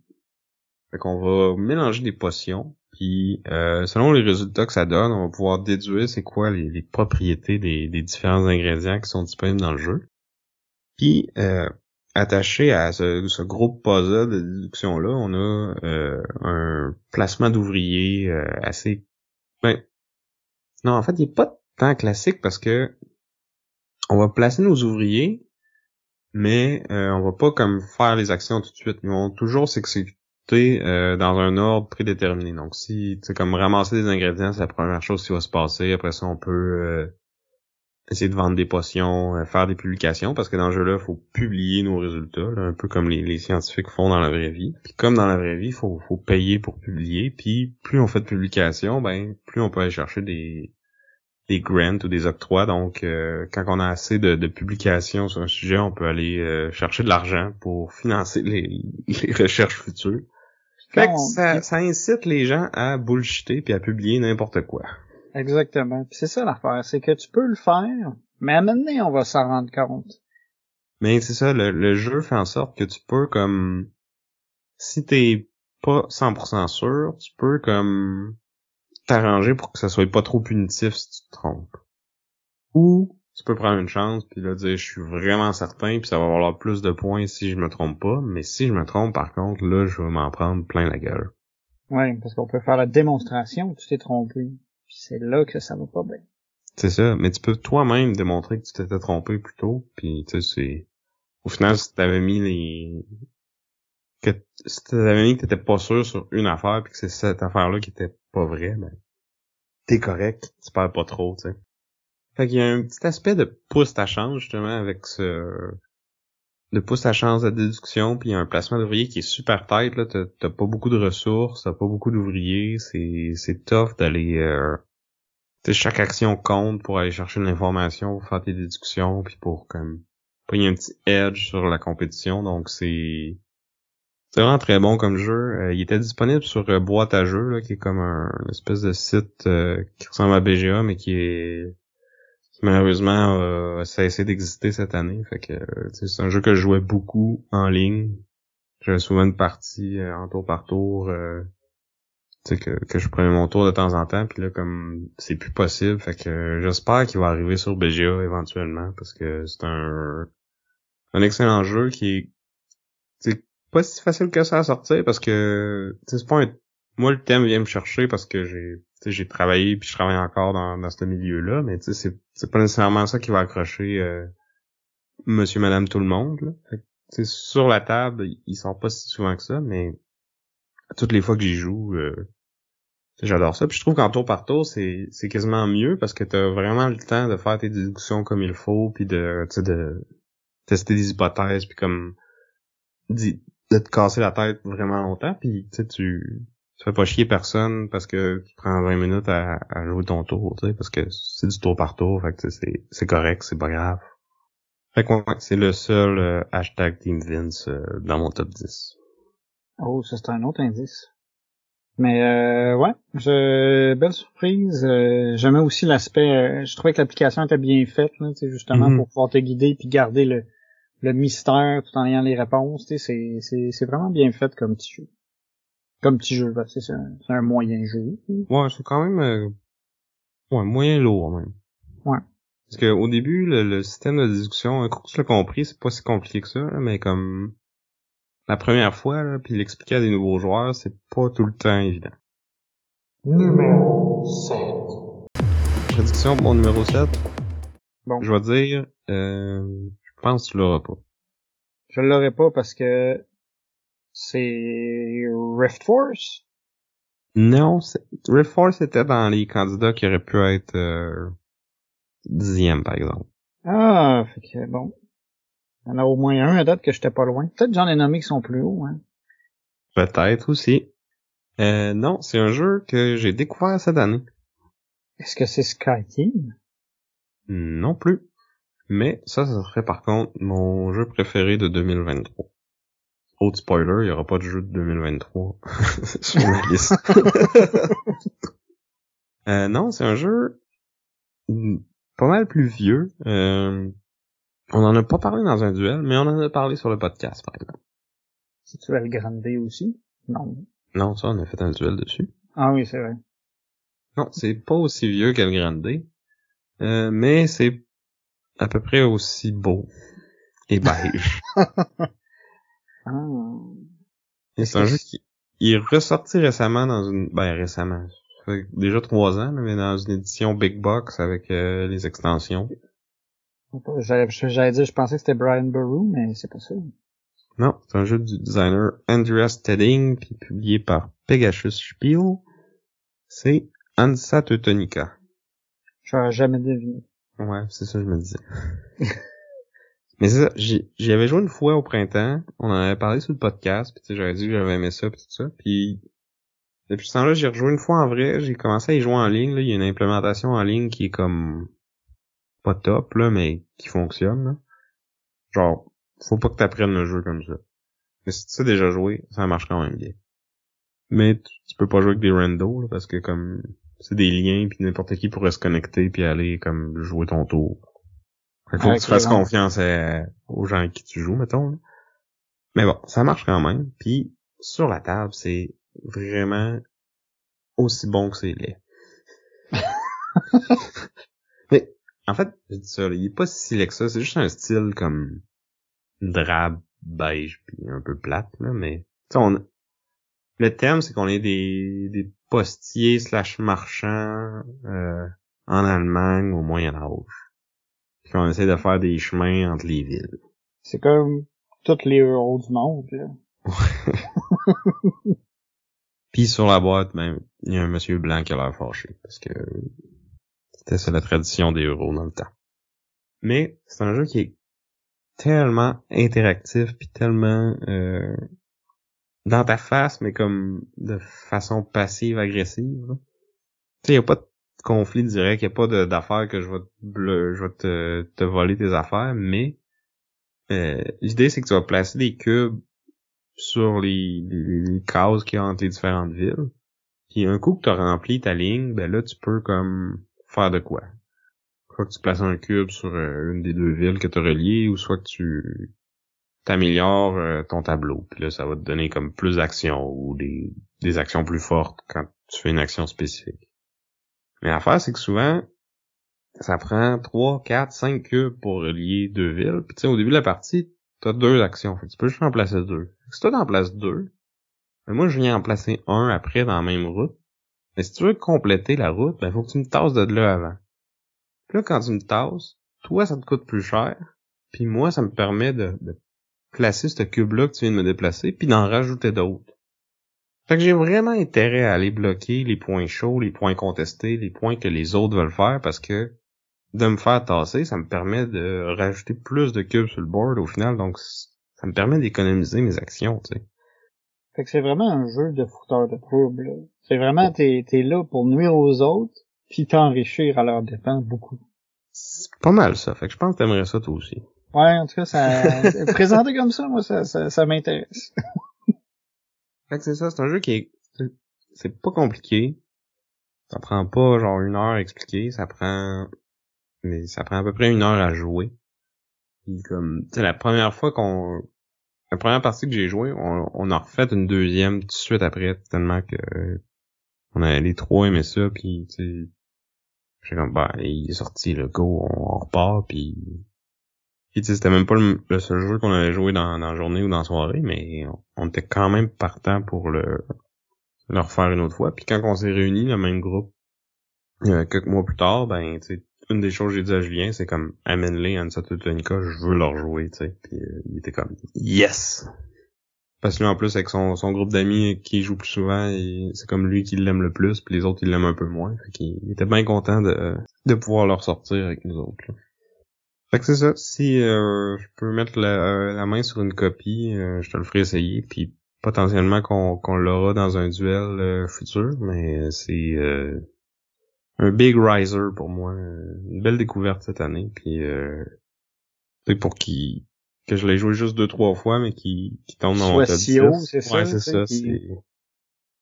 Fait qu'on va mélanger des potions, puis euh, selon les résultats que ça donne, on va pouvoir déduire c'est quoi les, propriétés des, différents ingrédients qui sont disponibles dans le jeu. Puis euh, attaché à ce, ce gros puzzle de déduction-là, on a euh, un placement d'ouvriers euh, assez... Ben, non, en fait, il n'est pas tant classique parce que on va placer nos ouvriers, mais euh, on va pas comme faire les actions tout de suite. Ils vont toujours s'exécuter euh, dans un ordre prédéterminé. Donc si c'est comme ramasser des ingrédients, c'est la première chose qui va se passer. Après ça, on peut euh, essayer de vendre des potions, euh, faire des publications, parce que dans le jeu-là, il faut publier nos résultats, un peu comme les, scientifiques font dans la vraie vie. Puis comme dans la vraie vie, il faut, faut payer pour publier. Puis plus on fait de publications, ben plus on peut aller chercher des, des grants ou des octrois. Donc euh, quand on a assez de, de, publications sur un sujet, on peut aller euh, chercher de l'argent pour financer les, les recherches futures. Fait que ça, ça incite les gens à bullshiter puis à publier n'importe quoi. Exactement. c'est ça l'affaire, c'est que tu peux le faire, mais à un moment donné, on va s'en rendre compte. Mais c'est ça, le, jeu fait en sorte que tu peux comme si t'es pas 100% sûr, tu peux comme t'arranger pour que ça soit pas trop punitif si tu te trompes. Ou tu peux prendre une chance puis là dire je suis vraiment certain puis ça va valoir plus de points si je me trompe pas, mais si je me trompe par contre là je vais m'en prendre plein la gueule. Ouais, parce qu'on peut faire la démonstration que tu t'es trompé c'est là que ça va pas bien. C'est ça, mais tu peux toi-même démontrer que tu t'étais trompé plus tôt, puis tu sais, c'est... Au final, si t'avais mis les... Que... Si t'avais mis que t'étais pas sûr sur une affaire, puis que c'est cette affaire-là qui était pas vraie, ben... T'es correct, tu perds pas trop, tu sais. Fait qu'il y a un petit aspect de pouce à chance, justement, avec ce... De pouce à chance de déduction, puis un placement d'ouvrier qui est super tête, là, t'as pas beaucoup de ressources, t'as pas beaucoup d'ouvriers, c'est c'est tough d'aller... Euh chaque action compte pour aller chercher de l'information, pour faire tes déductions, puis pour comme prendre un petit edge sur la compétition. Donc c'est c'est vraiment très bon comme jeu. Euh, il était disponible sur euh, Boîte à jeux, là, qui est comme un espèce de site euh, qui ressemble à BGA, mais qui est malheureusement a cessé d'exister cette année. Fait que c'est un jeu que je jouais beaucoup en ligne. J'avais souvent une partie en tour par tour que, que je prenais mon tour de temps en temps, puis là, comme c'est plus possible, fait que j'espère qu'il va arriver sur BGA éventuellement, parce que c'est un un excellent jeu qui est pas si facile que ça à sortir, parce que c'est pas un... Moi, le thème vient me chercher parce que j'ai j'ai travaillé puis je travaille encore dans, dans ce milieu-là, mais tu sais, c'est pas nécessairement ça qui va accrocher euh, monsieur, madame, tout le monde. Là. Sur la table, il sort pas si souvent que ça, mais toutes les fois que j'y joue, euh, J'adore ça. Puis je trouve qu'en tour par tour, c'est, c'est quasiment mieux parce que t'as vraiment le temps de faire tes déductions comme il faut, puis de, de tester des hypothèses, puis comme de te casser la tête vraiment longtemps, puis tu tu fais pas chier personne parce que tu prends 20 minutes à, jouer ton tour, tu sais, parce que c'est du tour par tour, fait que c'est, c'est correct, c'est pas grave. Fait que c'est le seul euh, hashtag Team Vince euh, dans mon top 10. Oh, ça c'est un autre indice. Mais euh, ouais, je, belle surprise. Euh, J'aimais aussi l'aspect. Euh, je trouvais que l'application était bien faite, là, justement mm-hmm. pour pouvoir te guider puis garder le, le mystère tout en ayant les réponses. C'est c'est vraiment bien fait comme petit jeu. Comme petit jeu, c'est un, un moyen jeu. Ouais, c'est quand même euh, ouais moyen lourd même. Ouais. Parce que au début, le, système de discussion, un coup que je l'ai compris, c'est pas si compliqué que ça, mais comme la première fois, là, puis l'expliquer à des nouveaux joueurs, c'est pas tout le temps évident. Numéro 7. Prédiction pour numéro 7. Bon. Je vais dire, euh, je pense que tu l'auras pas. Je l'aurai pas parce que c'est Rift Force? Non, Rift Force était dans les candidats qui auraient pu être euh, dixième, par exemple. Ah, fait que bon. Il y en a au moins un à date que j'étais pas loin. Peut-être j'en ai nommé qui sont plus hauts, hein. Peut-être aussi. Euh, non, c'est un jeu que j'ai découvert cette année. Est-ce que c'est Skyteam? Non plus. Mais ça, ça serait par contre mon jeu préféré de 2023. Autre spoiler, il y aura pas de jeu de 2023 sur liste. euh, non, c'est un jeu pas mal plus vieux. Euh, on en a pas parlé dans un duel, mais on en a parlé sur le podcast, par exemple. C'est-tu El Grande aussi? Non. Non, ça, on a fait un duel dessus. Ah oui, c'est vrai. Non, c'est pas aussi vieux qu'El Grande, euh, mais c'est à peu près aussi beau et beige. Ah. C'est un jeu qui il est ressorti récemment dans une... Ben, récemment. Ça fait déjà trois ans, mais dans une édition Big Box avec euh, les extensions. J'allais dire, je pensais que c'était Brian Boru, mais c'est pas ça. Non, c'est un jeu du designer Andreas Tedding, puis publié par Pegasus Spiel. C'est Ansa Teutonica. J'aurais jamais deviné. Ouais, c'est ça que je me disais. Mais c'est ça, j'y avais joué une fois au printemps, on en avait parlé sur le podcast, puis j'avais dit que j'avais aimé ça, puis tout ça, puis depuis ce temps-là, j'ai rejoué une fois en vrai, j'ai commencé à y jouer en ligne, là, il y a une implémentation en ligne qui est comme pas top, là, mais qui fonctionne, là. Genre, faut pas que t'apprennes le jeu comme ça. Mais si tu sais déjà joué, ça marche quand même bien. Mais tu, tu peux pas jouer avec des randos, là, parce que comme c'est des liens, puis n'importe qui pourrait se connecter puis aller comme jouer ton tour. Faut que tu fasses confiance à- aux gens avec qui tu joues, mettons. là. Mais bon, ça marche quand même. Puis sur la table, c'est vraiment aussi bon que c'est laid. Mais en fait, je dis ça, là, il est pas si laid que ça. C'est juste un style comme drabe, beige, puis un peu plate, là. Mais on, le thème, c'est qu'on est des, des postiers slash marchands euh, en Allemagne au Moyen Âge. Puis qu'on essaie de faire des chemins entre les villes. C'est comme tous les héros du monde, là. Puis sur la boîte, ben, il y a un monsieur blanc qui a l'air fâché, parce que c'était ça la tradition des euros dans le temps. Mais c'est un jeu qui est tellement interactif, puis tellement euh, dans ta face, mais comme de façon passive-agressive. Tu sais, il a pas de conflit direct, il a pas d'affaires que je vais, te, je vais te, te voler tes affaires, mais euh, l'idée c'est que tu vas placer des cubes sur les, les, les cases qu'il y a entre différentes villes. Puis un coup que tu as rempli ta ligne, ben là, tu peux comme faire de quoi? Soit que tu places un cube sur euh, une des deux villes que tu as reliées, ou soit que tu t'améliores euh, ton tableau. Puis là, ça va te donner comme plus d'actions ou des, des actions plus fortes quand tu fais une action spécifique. Mais l'affaire, c'est que souvent, ça prend 3, 4, 5 cubes pour relier deux villes. Puis tu sais, au début de la partie, t'as deux actions. Fait tu peux juste en placer deux. Si toi t'en places deux, ben moi je viens en placer un après dans la même route. Mais si tu veux compléter la route, ben faut que tu me tasses de là avant. Puis là, quand tu me tasses, toi ça te coûte plus cher. Puis moi, ça me permet de, de placer ce cube-là que tu viens de me déplacer, puis d'en rajouter d'autres. Fait que j'ai vraiment intérêt à aller bloquer les points chauds, les points contestés, les points que les autres veulent faire parce que de me faire tasser, ça me permet de rajouter plus de cubes sur le board au final, donc ça me permet d'économiser mes actions, tu sais. Fait que c'est vraiment un jeu de fouteur de troubles. là. C'est vraiment, t'es, t'es là pour nuire aux autres, puis t'enrichir à leur dépens beaucoup. C'est pas mal ça, fait que je pense que t'aimerais ça toi aussi. Ouais, en tout cas, ça, présenté comme ça, moi, ça, ça, ça m'intéresse. Fait que c'est ça, c'est un jeu qui est, c'est- pas compliqué. Ça prend pas genre une heure à expliquer, ça prend, mais ça prend à peu près une heure à jouer. Puis comme, tu la première fois qu'on, la première partie que j'ai joué, on, on a refait une deuxième tout de suite après, tellement que on a les trois aimé ça, puis tu sais, comme, bah, il est sorti, le go, on, on repart, puis c'était même pas le, seul jeu qu'on avait joué dans, dans la journée ou dans la soirée, mais on, était quand même partant pour le, le refaire une autre fois. Puis quand on s'est réunis, le même groupe, euh, quelques mois plus tard, ben, tu une des choses que j'ai dit à Julien, c'est comme, amène-les à Tonica, je veux leur jouer, tu sais. Puis euh, il était comme, yes! Parce que lui, en plus, avec son, son groupe d'amis qui joue plus souvent, c'est comme lui qui l'aime le plus, puis les autres, ils l'aiment un peu moins. Fait qu'il il était bien content de, de pouvoir leur sortir avec nous autres, là. Fait que c'est ça. Si euh, je peux mettre la, euh, la main sur une copie, euh, je te le ferai essayer. Puis potentiellement qu'on l'aura dans un duel euh, futur, mais c'est euh, un big riser pour moi. euh, Une belle découverte cette année. Puis euh, c'est pour qui que je l'ai joué juste deux trois fois, mais qui qui tombe dans mon top si haut, 10. c'est ça, Ouais, c'est ça.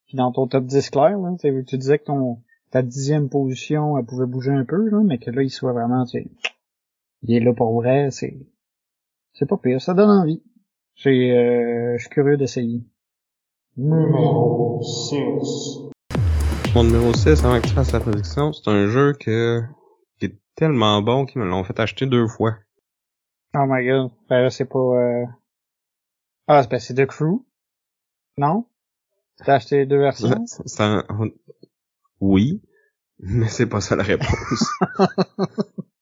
Puis dans ton top 10 clair, là, tu sais, tu disais que ton ta dixième position, elle pouvait bouger un peu, là, mais que là, il soit vraiment, tu sais, il est là pour vrai, c'est c'est pas pire, ça donne envie. J'ai, euh, je suis curieux d'essayer. Numéro 6. Mon numéro 6, avant que tu fasses la prédiction, c'est un jeu que qui est tellement bon qu'ils me l'ont fait acheter deux fois. Oh my god. Ben là, c'est pas... Euh... Ah, ben c'est The Crew. Non? T'as acheté les deux versions? C'est un... Oui, mais c'est pas ça la réponse.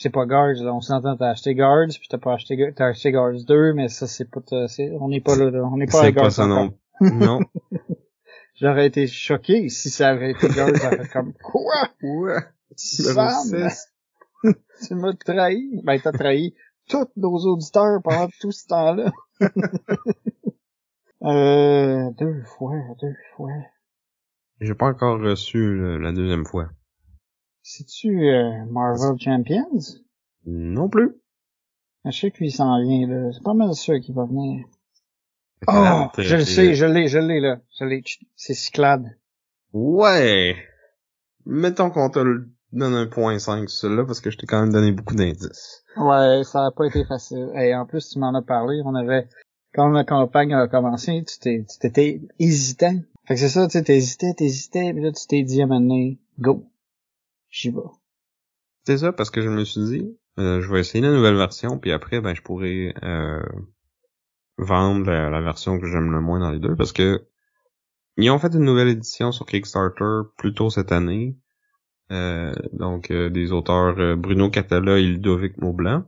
c'est pas Guards, là. on s'entend, t'as acheté Guards, puis t'as pas acheté, t'as acheté Guards 2, mais ça c'est pas, on n'est pas là, là. on n'est pas à Guards. Pas ça non. non. J'aurais été choqué si ça avait été Guards, j'aurais comme, quoi? Ouais. Sam, tu m'as trahi. Ben, t'as trahi tous nos auditeurs pendant tout ce temps-là. euh, deux fois, deux fois. J'ai pas encore reçu la deuxième fois. C'est-tu euh, Marvel Champions? Non plus. Je sais qu'il s'en vient, là. C'est pas mal sûr qu'il va venir. Oh! Je le sais, je l'ai, je l'ai, là. Je l'ai. C'est Cyclade. Ouais! Mettons qu'on te le donne un point 5 sur celui-là parce que je t'ai quand même donné beaucoup d'indices. Ouais, ça a pas été facile. Et en plus, tu m'en as parlé. On avait, quand la campagne a commencé, tu t'étais hésitant. Fait que c'est ça, tu sais, t'hésitais, t'hésitais, puis là, tu t'es dit à un moment donné, go. J'y vais. C'est ça, parce que je me suis dit, euh, je vais essayer la nouvelle version, puis après, ben, je pourrais euh, vendre la, version que j'aime le moins dans les deux, parce que ils ont fait une nouvelle édition sur Kickstarter plus tôt cette année. Euh, donc, des auteurs Bruno Catala et Ludovic Maublanc.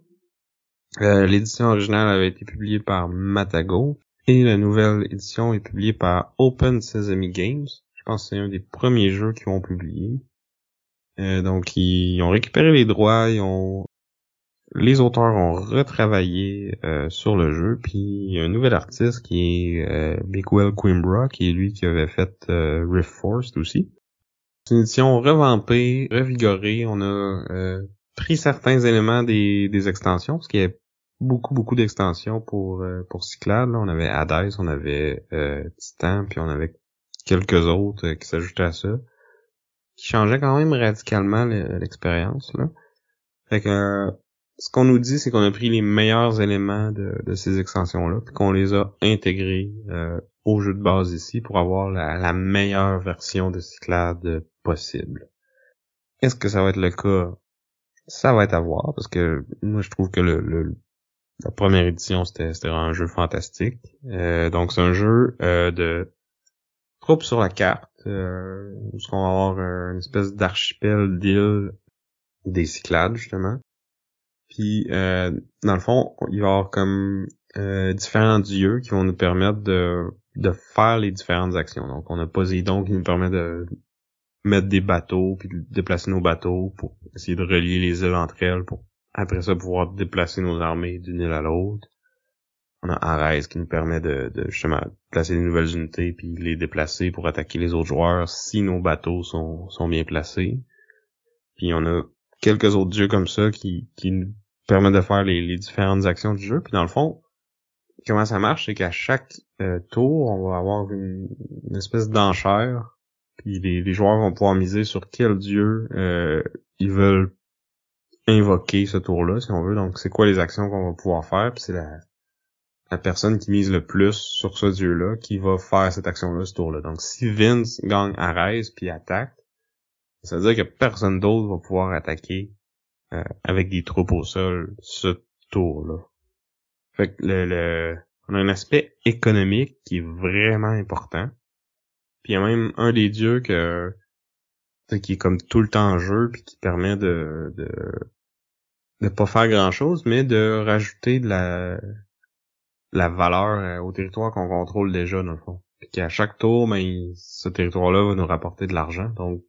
L'édition originale avait été publiée par Matago, et la nouvelle édition est publiée par Open Sesame Games. Je pense que c'est un des premiers jeux qu'ils ont publié. Euh, donc ils ont récupéré les droits, ils ont les auteurs ont retravaillé euh, sur le jeu, puis il y a un nouvel artiste qui est euh, Bigwell Quimbra, qui est lui qui avait fait euh, Rift Force aussi. C'est une édition revampée, revigorée. On a pris certains éléments des, des extensions, parce qu'il y a beaucoup, beaucoup d'extensions pour pour Cyclade. On avait Hades, on avait Titan, puis on avait quelques autres qui s'ajoutaient à ça qui changeait quand même radicalement l'expérience là. Fait que ce qu'on nous dit, c'est qu'on a pris les meilleurs éléments de, ces extensions-là, puis qu'on les a intégrés euh, au jeu de base ici pour avoir la, meilleure version de Cyclade possible. Est-ce que ça va être le cas? Ça va être à voir, parce que moi je trouve que le, la première édition c'était un jeu fantastique. Euh, donc c'est un jeu euh, de troupes sur la carte euh, où on va avoir une espèce d'archipel d'îles des Cyclades, justement. Puis, euh, dans le fond, il va y avoir comme euh, différents dieux qui vont nous permettre de, de faire les différentes actions. Donc, on a Poséidon qui nous permet de mettre des bateaux, puis de déplacer nos bateaux pour essayer de relier les îles entre elles, pour après ça pouvoir déplacer nos armées d'une île à l'autre on a Ares qui nous permet de, de, justement placer des nouvelles unités puis les déplacer pour attaquer les autres joueurs si nos bateaux sont, sont bien placés. Puis on a quelques autres dieux comme ça qui, qui nous permettent de faire les, les différentes actions du jeu. Puis dans le fond, comment ça marche, c'est qu'à chaque euh, tour, on va avoir une, espèce d'enchère. Puis les, les, joueurs vont pouvoir miser sur quel dieu euh, ils veulent invoquer ce tour-là, si on veut. Donc c'est quoi les actions qu'on va pouvoir faire? Puis c'est la la personne qui mise le plus sur ce dieu-là qui va faire cette action-là ce tour-là. Donc si Vince gagne Ares puis attaque, ça veut dire que personne d'autre va pouvoir attaquer euh, avec des troupes au sol ce tour-là. Fait que le, on a un aspect économique qui est vraiment important. Puis il y a même un des dieux que qui est comme tout le temps en jeu puis qui permet de de de pas faire grand chose mais de rajouter de la la valeur euh, au territoire qu'on contrôle déjà, dans le fond. Puis qu'à chaque tour, ben, ce territoire-là va nous rapporter de l'argent. Donc,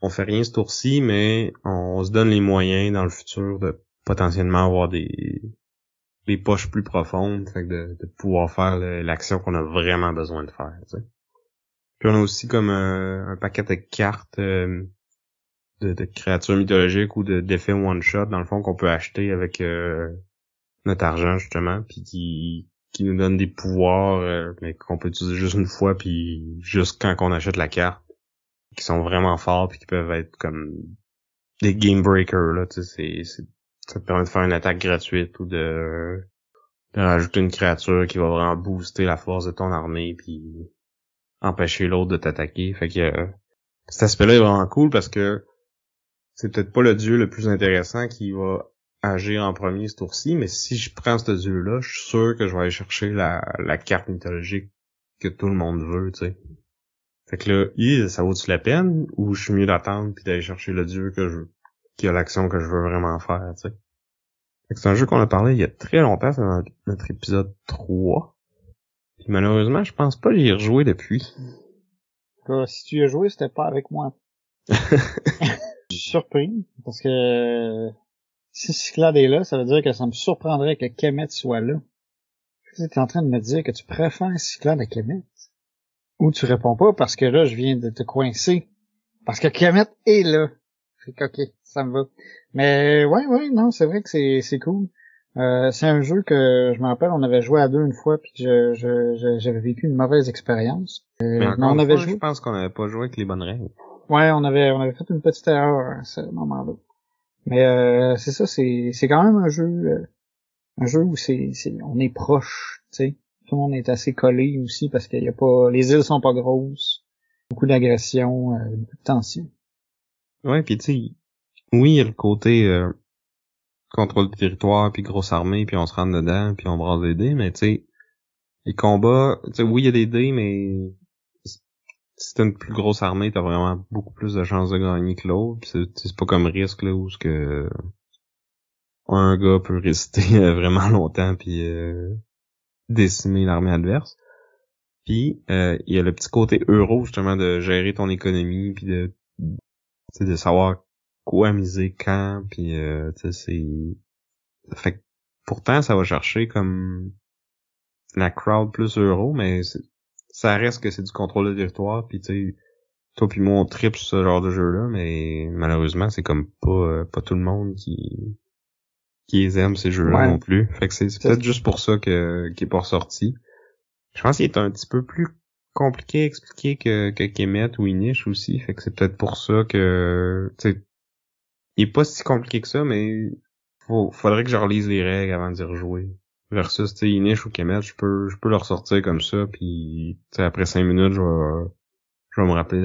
on fait rien ce tour-ci, mais on, se donne les moyens dans le futur de potentiellement avoir des, des poches plus profondes, fait de, de pouvoir faire l'action qu'on a vraiment besoin de faire. Puis on a aussi comme euh, un paquet de cartes euh, de, de, créatures mythologiques ou de d'effets one-shot, dans le fond, qu'on peut acheter avec notre argent justement, puis qui qui nous donne des pouvoirs, euh, mais qu'on peut utiliser juste une fois, puis juste quand on achète la carte, qui sont vraiment forts, puis qui peuvent être comme des game breakers là, tu sais, ça te permet de faire une attaque gratuite ou de, rajouter une créature qui va vraiment booster la force de ton armée, puis empêcher l'autre de t'attaquer. Fait que euh, cet aspect-là est vraiment cool parce que c'est peut-être pas le dieu le plus intéressant qui va agir en premier ce tour-ci, mais si je prends ce dieu-là, je suis sûr que je vais aller chercher la, la carte mythologique que tout le monde veut, tu sais. Fait que là, ça vaut-tu la peine, ou je suis mieux d'attendre puis d'aller chercher le dieu que je qui a l'action que je veux vraiment faire, tu sais. C'est un jeu qu'on a parlé il y a très longtemps, c'est dans notre épisode 3. Puis malheureusement, je pense pas l'y rejouer depuis. si tu y as joué, c'était pas avec moi. je suis surpris, parce que si Cyclade est là, ça veut dire que ça me surprendrait que Kemet soit là. Tu es en train de me dire que tu préfères Cyclade à Kemet? Ou tu réponds pas parce que là, je viens de te coincer. Parce que Kemet est là. Fait que, ok, ça me va. Mais ouais, ouais, non, c'est vrai que c'est, c'est cool. Euh, c'est un jeu que je me rappelle, on avait joué à deux une fois, puis je, je, j'avais vécu une mauvaise expérience. Euh, mais, on avait joué. Je pense qu'on n'avait pas joué avec les bonnes règles. Ouais, on avait, on avait fait une petite erreur à ce moment-là. Mais euh, c'est ça, c'est, c'est quand même un jeu, euh, un jeu où c'est, c'est, on est proche, tu sais. Tout le monde est assez collé aussi parce qu'il y a pas, les îles sont pas grosses, beaucoup d'agression, euh, beaucoup de tension. Ouais, puis tu sais, oui, il y a le côté euh, contrôle du territoire, puis grosse armée, puis on se rentre dedans, puis on brasse des dés, mais tu sais, les combats, tu sais, oui, il y a des dés, mais si t'as une plus grosse armée, t'as vraiment beaucoup plus de chances de gagner que l'autre. C'est pas comme risque là où ce que un gars peut résister vraiment longtemps puis euh, décimer l'armée adverse. Puis euh, il y a le petit côté euro justement de gérer ton économie puis de de savoir quoi miser quand puis euh, c'est fait pourtant ça va chercher comme la crowd plus euro mais ça reste que c'est du contrôle de territoire puis tu sais toi puis moi on tripe ce genre de jeu là mais malheureusement c'est comme pas euh, pas tout le monde qui qui aime ces jeux là non plus fait que c'est peut-être juste pour ça que qui est pas ressorti je pense qu'il est un petit peu plus compliqué à expliquer que, que Kemet ou Inish aussi. Fait que c'est peut-être pour ça que, tu sais, il est pas si compliqué que ça, mais faut, faudrait que je relise les règles avant d'y rejouer. Versus, tu Inish ou Kemet, je peux, je peux le ressortir comme ça, puis, après cinq minutes, je vais, je vais me rappeler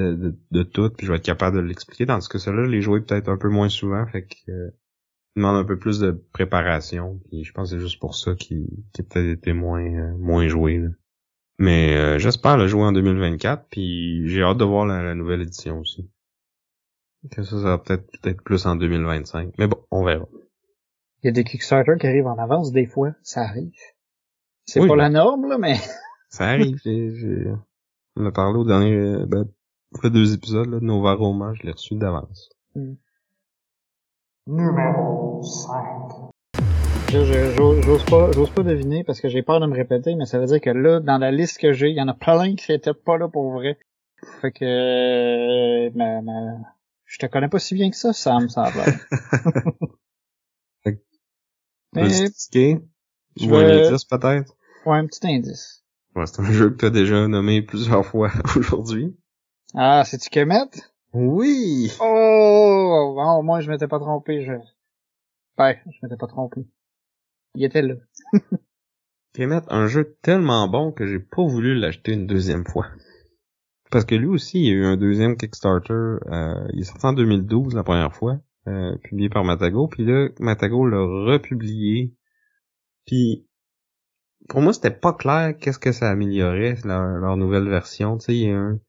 de, tout, puis je vais être capable de l'expliquer. Tandis que cela, les jouer peut-être un peu moins souvent, fait que, euh, demande un peu plus de préparation, puis je pense que c'est juste pour ça qu'il, a peut-être été moins, euh, moins joué, là. Mais euh, j'espère le jouer en 2024, puis j'ai hâte de voir la, nouvelle édition aussi. Que ça, ça va peut-être peut-être plus en 2025. Mais bon, on verra. Il y a des Kickstarter qui arrivent en avance des fois, ça arrive. C'est pas la norme, là, mais... ça arrive. On a parlé au dernier... Ben, les deux épisodes là, de Nova Roma, je l'ai reçu d'avance. Hmm. Numéro 5. J'ose pas, j'ose pas deviner parce que j'ai peur de me répéter, mais ça veut dire que là, dans la liste que j'ai, il y en a plein qui étaient pas là pour vrai. Fait que, euh, ma, ma... je te connais pas si bien que ça, Sam, ça va. mais, je veux un indice peut-être? Ouais, un petit indice. Ouais, c'est un jeu que tu as déjà nommé plusieurs fois aujourd'hui. Ah, c'est-tu Kemet? Oui! Oh! Bon, au moins je m'étais pas trompé, je... Ben, je m'étais pas trompé. Il était là. Kemet, un jeu tellement bon que j'ai pas voulu l'acheter une deuxième fois. Parce que lui aussi, il y a eu un deuxième Kickstarter. Euh, il est sorti en 2012 la première fois, euh, publié par Matago. Puis là, Matago l'a republié. Puis pour moi, c'était pas clair qu'est-ce que ça améliorait leur, nouvelle version. Tu sais, il y a un...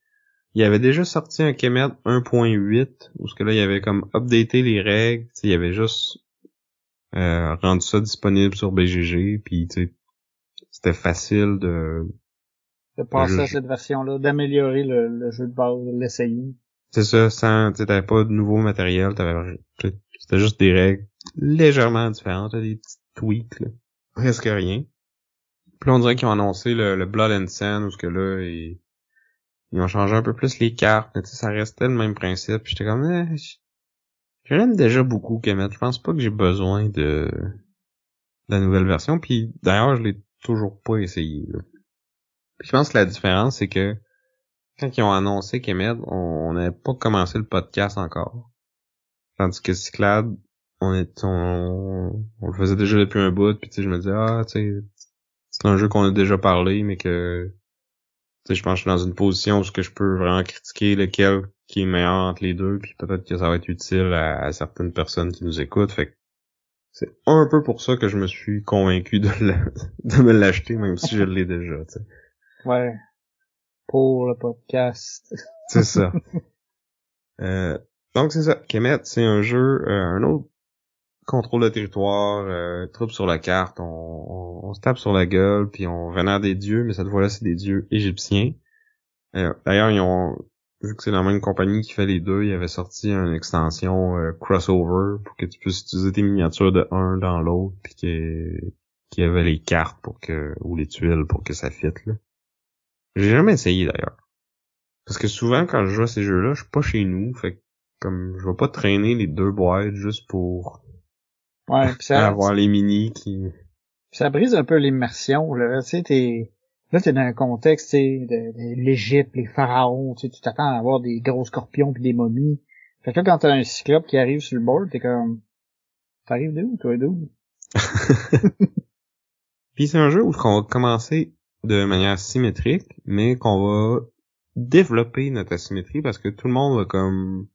Il avait déjà sorti un Kemet 1.8 où ce que là il y avait comme updaté les règles, il y avait juste euh, rendu ça disponible sur BGG, puis c'était facile de de passer à cette version-là, d'améliorer le, jeu de base, de l'essayer. C'est ça, sans, tu t'avais pas de nouveau matériel, t'avais, c'était juste des règles légèrement différentes, des petits tweaks, là. presque rien. Puis là, on dirait qu'ils ont annoncé le, Blood and Sand, où ce que là, ils, ils ont changé un peu plus les cartes, mais ça restait le même principe. J'étais comme, eh, J'aime déjà beaucoup Kemet. Je pense pas que j'ai besoin de... la nouvelle version. Puis d'ailleurs, je l'ai toujours pas essayé. Puis je pense que la différence, c'est que quand ils ont annoncé Kemet, on n'avait pas commencé le podcast encore. Tandis que Cyclade, on est on, on le faisait déjà depuis un bout, puis tu sais, je me disais, ah, tu sais, c'est un jeu qu'on a déjà parlé, mais que tu sais, je pense que je suis dans une position où je peux vraiment critiquer lequel qui est meilleur entre les deux, puis peut-être que ça va être utile à, certaines personnes qui nous écoutent. Fait c'est un peu pour ça que je me suis convaincu de, de me l'acheter, même si je l'ai déjà, tu sais. Ouais. Pour le podcast. c'est ça. Euh, donc c'est ça. Kemet, c'est un jeu, euh, un autre contrôle de territoire, euh, troupe sur la carte, on, se tape sur la gueule, puis on vénère des dieux, mais cette fois-là, c'est des dieux égyptiens. Euh, D'ailleurs, ils ont vu que c'est la même compagnie qui fait les deux, ils avaient sorti une extension euh, crossover pour que tu puisses utiliser tes miniatures de un dans l'autre, puis qu'il y avait les cartes pour que ou les tuiles pour que ça fitte là. J'ai jamais essayé d'ailleurs. Parce que souvent quand je joue à ces jeux-là, je suis pas chez nous, fait que comme je vais pas traîner les deux boîtes juste pour ouais, ça, avoir les mini qui ça brise un peu l'immersion là, tu sais t'es là t'es dans un contexte de, de l'Égypte, les pharaons, tu t'attends à avoir des gros scorpions puis des momies. Fait que là quand t'as un cyclope qui arrive sur le board, t'es comme t'arrives d'où toi d'où? Puis c'est un jeu où on va commencer de manière symétrique, mais qu'on va développer notre asymétrie parce que tout le monde va comme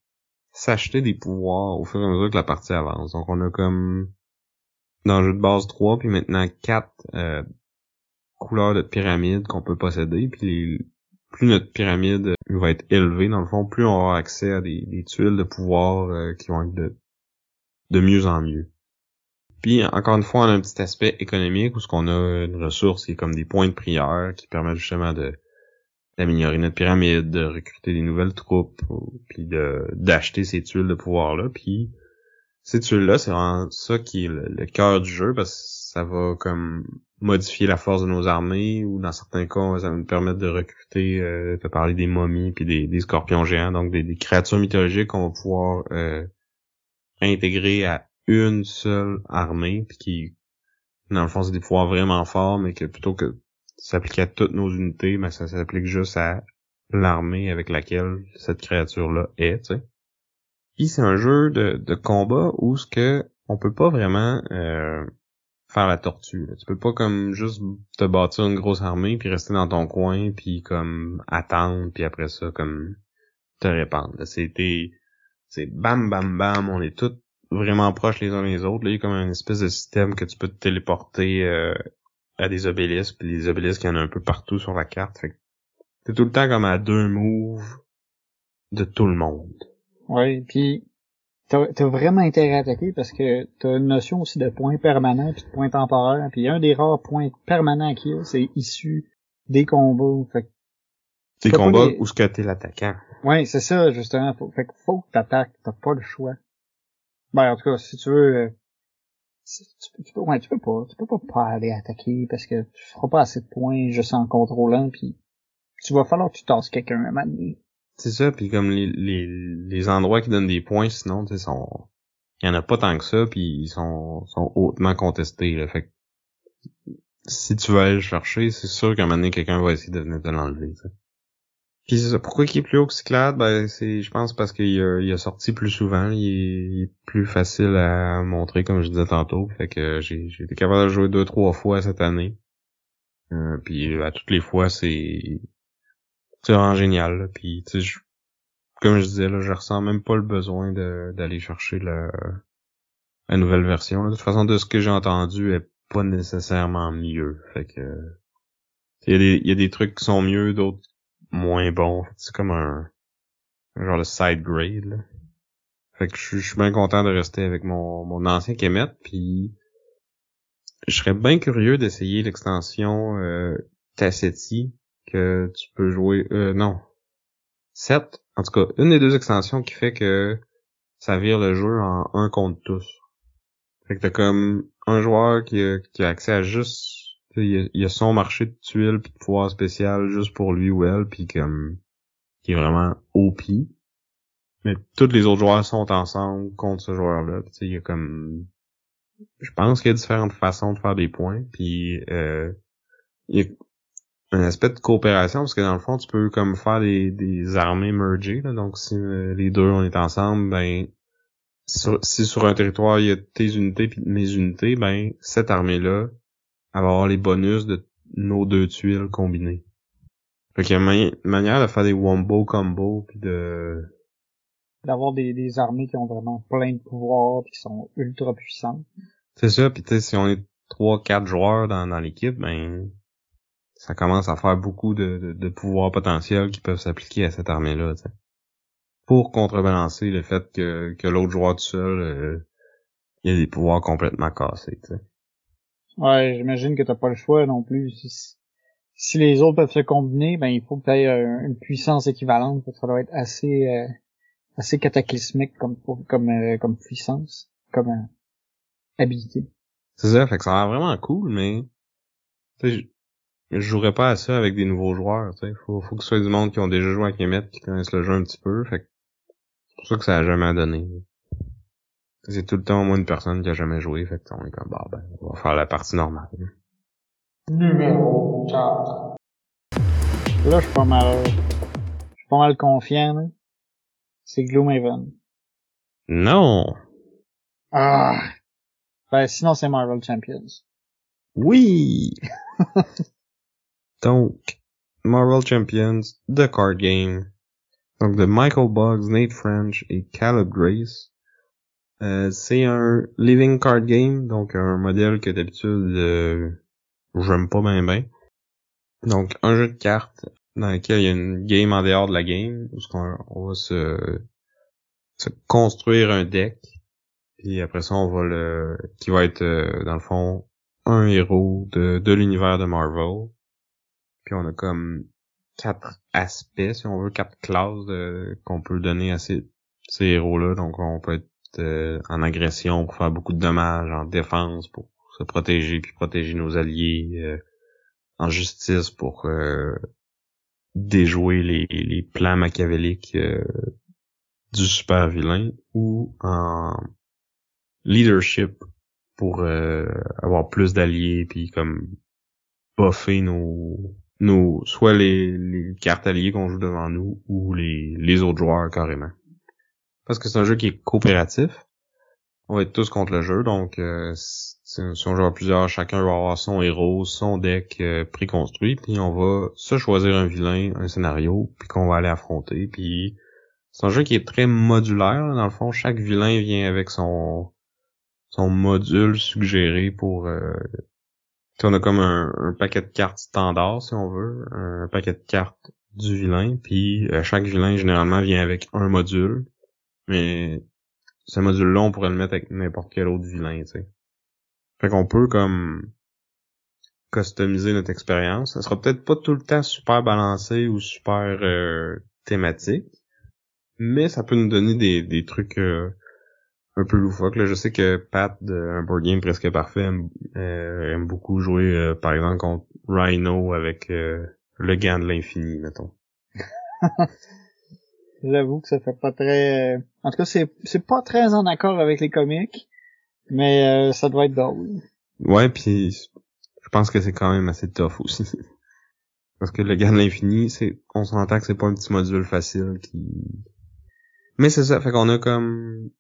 s'acheter des pouvoirs au fur et à mesure que la partie avance. Donc on a comme dans le jeu de base 3 puis maintenant 4 euh, couleurs de pyramide qu'on peut posséder puis plus notre pyramide va être élevée dans le fond, plus on aura accès à des, des tuiles de pouvoir euh, qui vont être de, de mieux en mieux. Puis encore une fois, on a un petit aspect économique où ce qu'on a une ressource qui est comme des points de prière qui permettent justement de d'améliorer notre pyramide, de recruter des nouvelles troupes, puis de d'acheter ces tuiles de pouvoir là, puis ces tuiles là, c'est vraiment ça qui est le, cœur du jeu parce que ça va comme modifier la force de nos armées ou dans certains cas, ça va nous permettre de recruter, euh, parler des momies puis des, des scorpions géants, donc des, créatures mythologiques qu'on va pouvoir euh, intégrer à une seule armée puis qui dans le fond c'est des pouvoirs vraiment forts mais que plutôt que s'appliquer à toutes nos unités, mais ça s'applique juste à l'armée avec laquelle cette créature-là est, tu. Puis c'est un jeu de, de combat où ce que on peut pas vraiment euh, faire la tortue. Tu peux pas comme juste te bâtir une grosse armée puis rester dans ton coin puis comme attendre puis après ça comme te répandre. C'était c'est bam bam bam, on est tous vraiment proches les uns les autres. Là, il y a comme un espèce de système que tu peux te téléporter euh, à des obélisques, puis les obélisques, il y en a un peu partout sur la carte. Fait t'es tout le temps comme à deux moves de tout le monde. Oui, puis t'as as vraiment intérêt à attaquer parce que t'as une notion aussi de points permanents puis de points temporaires. Puis un des rares points permanents qu'il y a, c'est issu des combats. Fait des combats où ce que t'es l'attaquant. Oui, c'est ça, justement. Faut, fait que faut que t'attaques, t'as pas le choix. Ben, en tout cas, si tu veux, euh, tu, peux, tu, peux, ouais, tu peux pas, tu peux pas, pas aller attaquer parce que tu feras pas assez de points juste en contrôlant puis tu vas falloir que tu tasses quelqu'un à moment C'est ça, puis comme les, les, les endroits qui donnent des points, sinon, tu sont, il y en a pas tant que ça, puis ils sont, sont hautement contestés, là. Fait que, si tu veux aller le chercher, c'est sûr qu'à un moment donné, quelqu'un va essayer de venir te l'enlever, puis. Pourquoi il est plus haut que Cyclade? Ben, c'est, je pense parce qu'il a, il a sorti plus souvent. Il est, plus facile à montrer, comme je disais tantôt. Fait que j'ai, j'ai été capable de jouer deux, trois fois cette année. Euh, puis à toutes les fois, c'est, c'est vraiment génial. Puis, tu sais, comme je disais, là, je ressens même pas le besoin de, d'aller chercher la, la nouvelle version. De toute façon, de ce que j'ai entendu, est pas nécessairement mieux. Fait que, il y a des, il y a des trucs qui sont mieux, d'autres moins bon. C'est comme un, genre de side grade. Là. Fait que je, suis bien content de rester avec mon, mon ancien Kemet, puis je serais bien curieux d'essayer l'extension euh, Tassetti que tu peux jouer. Euh, non. 7. En tout cas, une des deux extensions qui fait que ça vire le jeu en un contre tous. Fait que t'as comme un joueur qui a, qui a accès à juste il y, a, son marché de tuiles puis de pouvoir spécial juste pour lui ou elle puis comme qui est vraiment OP. Mais tous les autres joueurs sont ensemble contre ce joueur-là. Il y a comme je pense qu'il y a différentes façons de faire des points. Puis euh, il y a un aspect de coopération parce que dans le fond, tu peux comme faire des, des armées mergées. Donc si euh, les deux on est ensemble, ben si sur un territoire il y a tes unités puis mes unités, ben cette armée-là avoir les bonus de nos deux tuiles combinées. Fait qu'il y a une manière de faire des wombo combo puis de d'avoir des, des armées qui ont vraiment plein de pouvoirs qui sont ultra puissantes. C'est ça, puis tu sais, si on est trois, quatre joueurs dans, dans l'équipe, ben ça commence à faire beaucoup de, de, pouvoirs potentiels qui peuvent s'appliquer à cette armée-là, Pour contrebalancer le fait que, que l'autre joueur tout seul, euh, il a des pouvoirs complètement cassés, tu sais. Ouais, j'imagine que t'as pas le choix non plus. Si, les autres peuvent se combiner, ben il faut que tu aies une puissance équivalente. Ça doit être assez euh, assez cataclysmique comme comme euh, comme puissance, comme euh, habilité. C'est ça, fait que ça a l'air vraiment cool, mais je, jouerais pas à ça avec des nouveaux joueurs. Tu sais, faut faut que ce soit du monde qui ont déjà joué avec Emmett, qui connaissent le jeu un petit peu. Fait que c'est pour ça que ça a jamais donné. C'est tout le temps au moins une personne qui a jamais joué, fait qu'on est comme, bah, ben, on va faire la partie normale. Numéro 4. Là, je suis pas mal, je suis pas mal confiant, là. C'est Gloomhaven. Non! Ah! Ben, sinon, c'est Marvel Champions. Oui! Donc, Marvel Champions, The Card Game. Donc, de Michael Boggs, Nate French et Caleb Grace. Euh, c'est un living card game, donc un modèle que d'habitude euh, j'aime pas bien bien. Donc un jeu de cartes dans lequel il y a une game en dehors de la game, où on, va se, se construire un deck, puis après ça on va le qui va être euh, dans le fond un héros de, de l'univers de Marvel. Puis on a comme quatre aspects, si on veut, quatre classes qu'on peut donner à ces, ces héros-là. Donc on peut être euh, en agression pour faire beaucoup de dommages, en défense pour se protéger puis protéger nos alliés, euh, en justice pour euh, déjouer les, les plans machiavéliques du super vilain ou en leadership pour avoir plus d'alliés puis comme buffer nos nos soit les, les cartes alliées qu'on joue devant nous ou les, les autres joueurs carrément parce que c'est un jeu qui est coopératif. On va être tous contre le jeu, donc euh, si, on joue à plusieurs, chacun va avoir son héros, son deck euh, préconstruit, puis on va se choisir un vilain, un scénario, puis qu'on va aller affronter. Puis c'est un jeu qui est très modulaire, dans le fond, chaque vilain vient avec son son module suggéré pour euh, on a comme un, paquet de cartes standard si on veut, un paquet de cartes du vilain, puis euh, chaque vilain généralement vient avec un module mais ce module-là, on pourrait le mettre avec n'importe quel autre vilain, tu sais. Fait qu'on peut comme customiser notre expérience. Ça sera peut-être pas tout le temps super balancé ou super euh, thématique, mais ça peut nous donner des, des trucs euh, un peu loufoques. Là, je sais que Pat un board game presque parfait aime, euh, beaucoup jouer par exemple contre Rhino avec le gant de l'infini, mettons. J'avoue que ça fait pas très... Euh, en tout cas, c'est, c'est pas très en accord avec les comics, mais euh, ça doit être drôle. Ouais, puis je pense que c'est quand même assez tough aussi. Parce que le gars de l'infini, c'est, on s'entend que c'est pas un petit module facile qui... Mais c'est ça, fait qu'on a comme,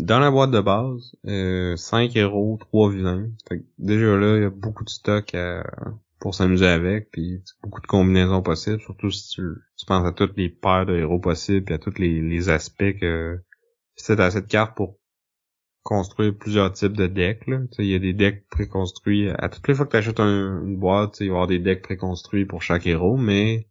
dans la boîte de base, euh, 5 héros, 3 vilains. Fait déjà là, il y a beaucoup de stock à, pour s'amuser avec, puis beaucoup de combinaisons possibles, surtout si tu, penses à toutes les paires de héros possibles, puis à tous les, aspects que c'est à cette carte pour construire plusieurs types de decks. Il y a des decks préconstruits. À toutes les fois que tu achètes une boîte, il va y avoir des decks préconstruits pour chaque héros, mais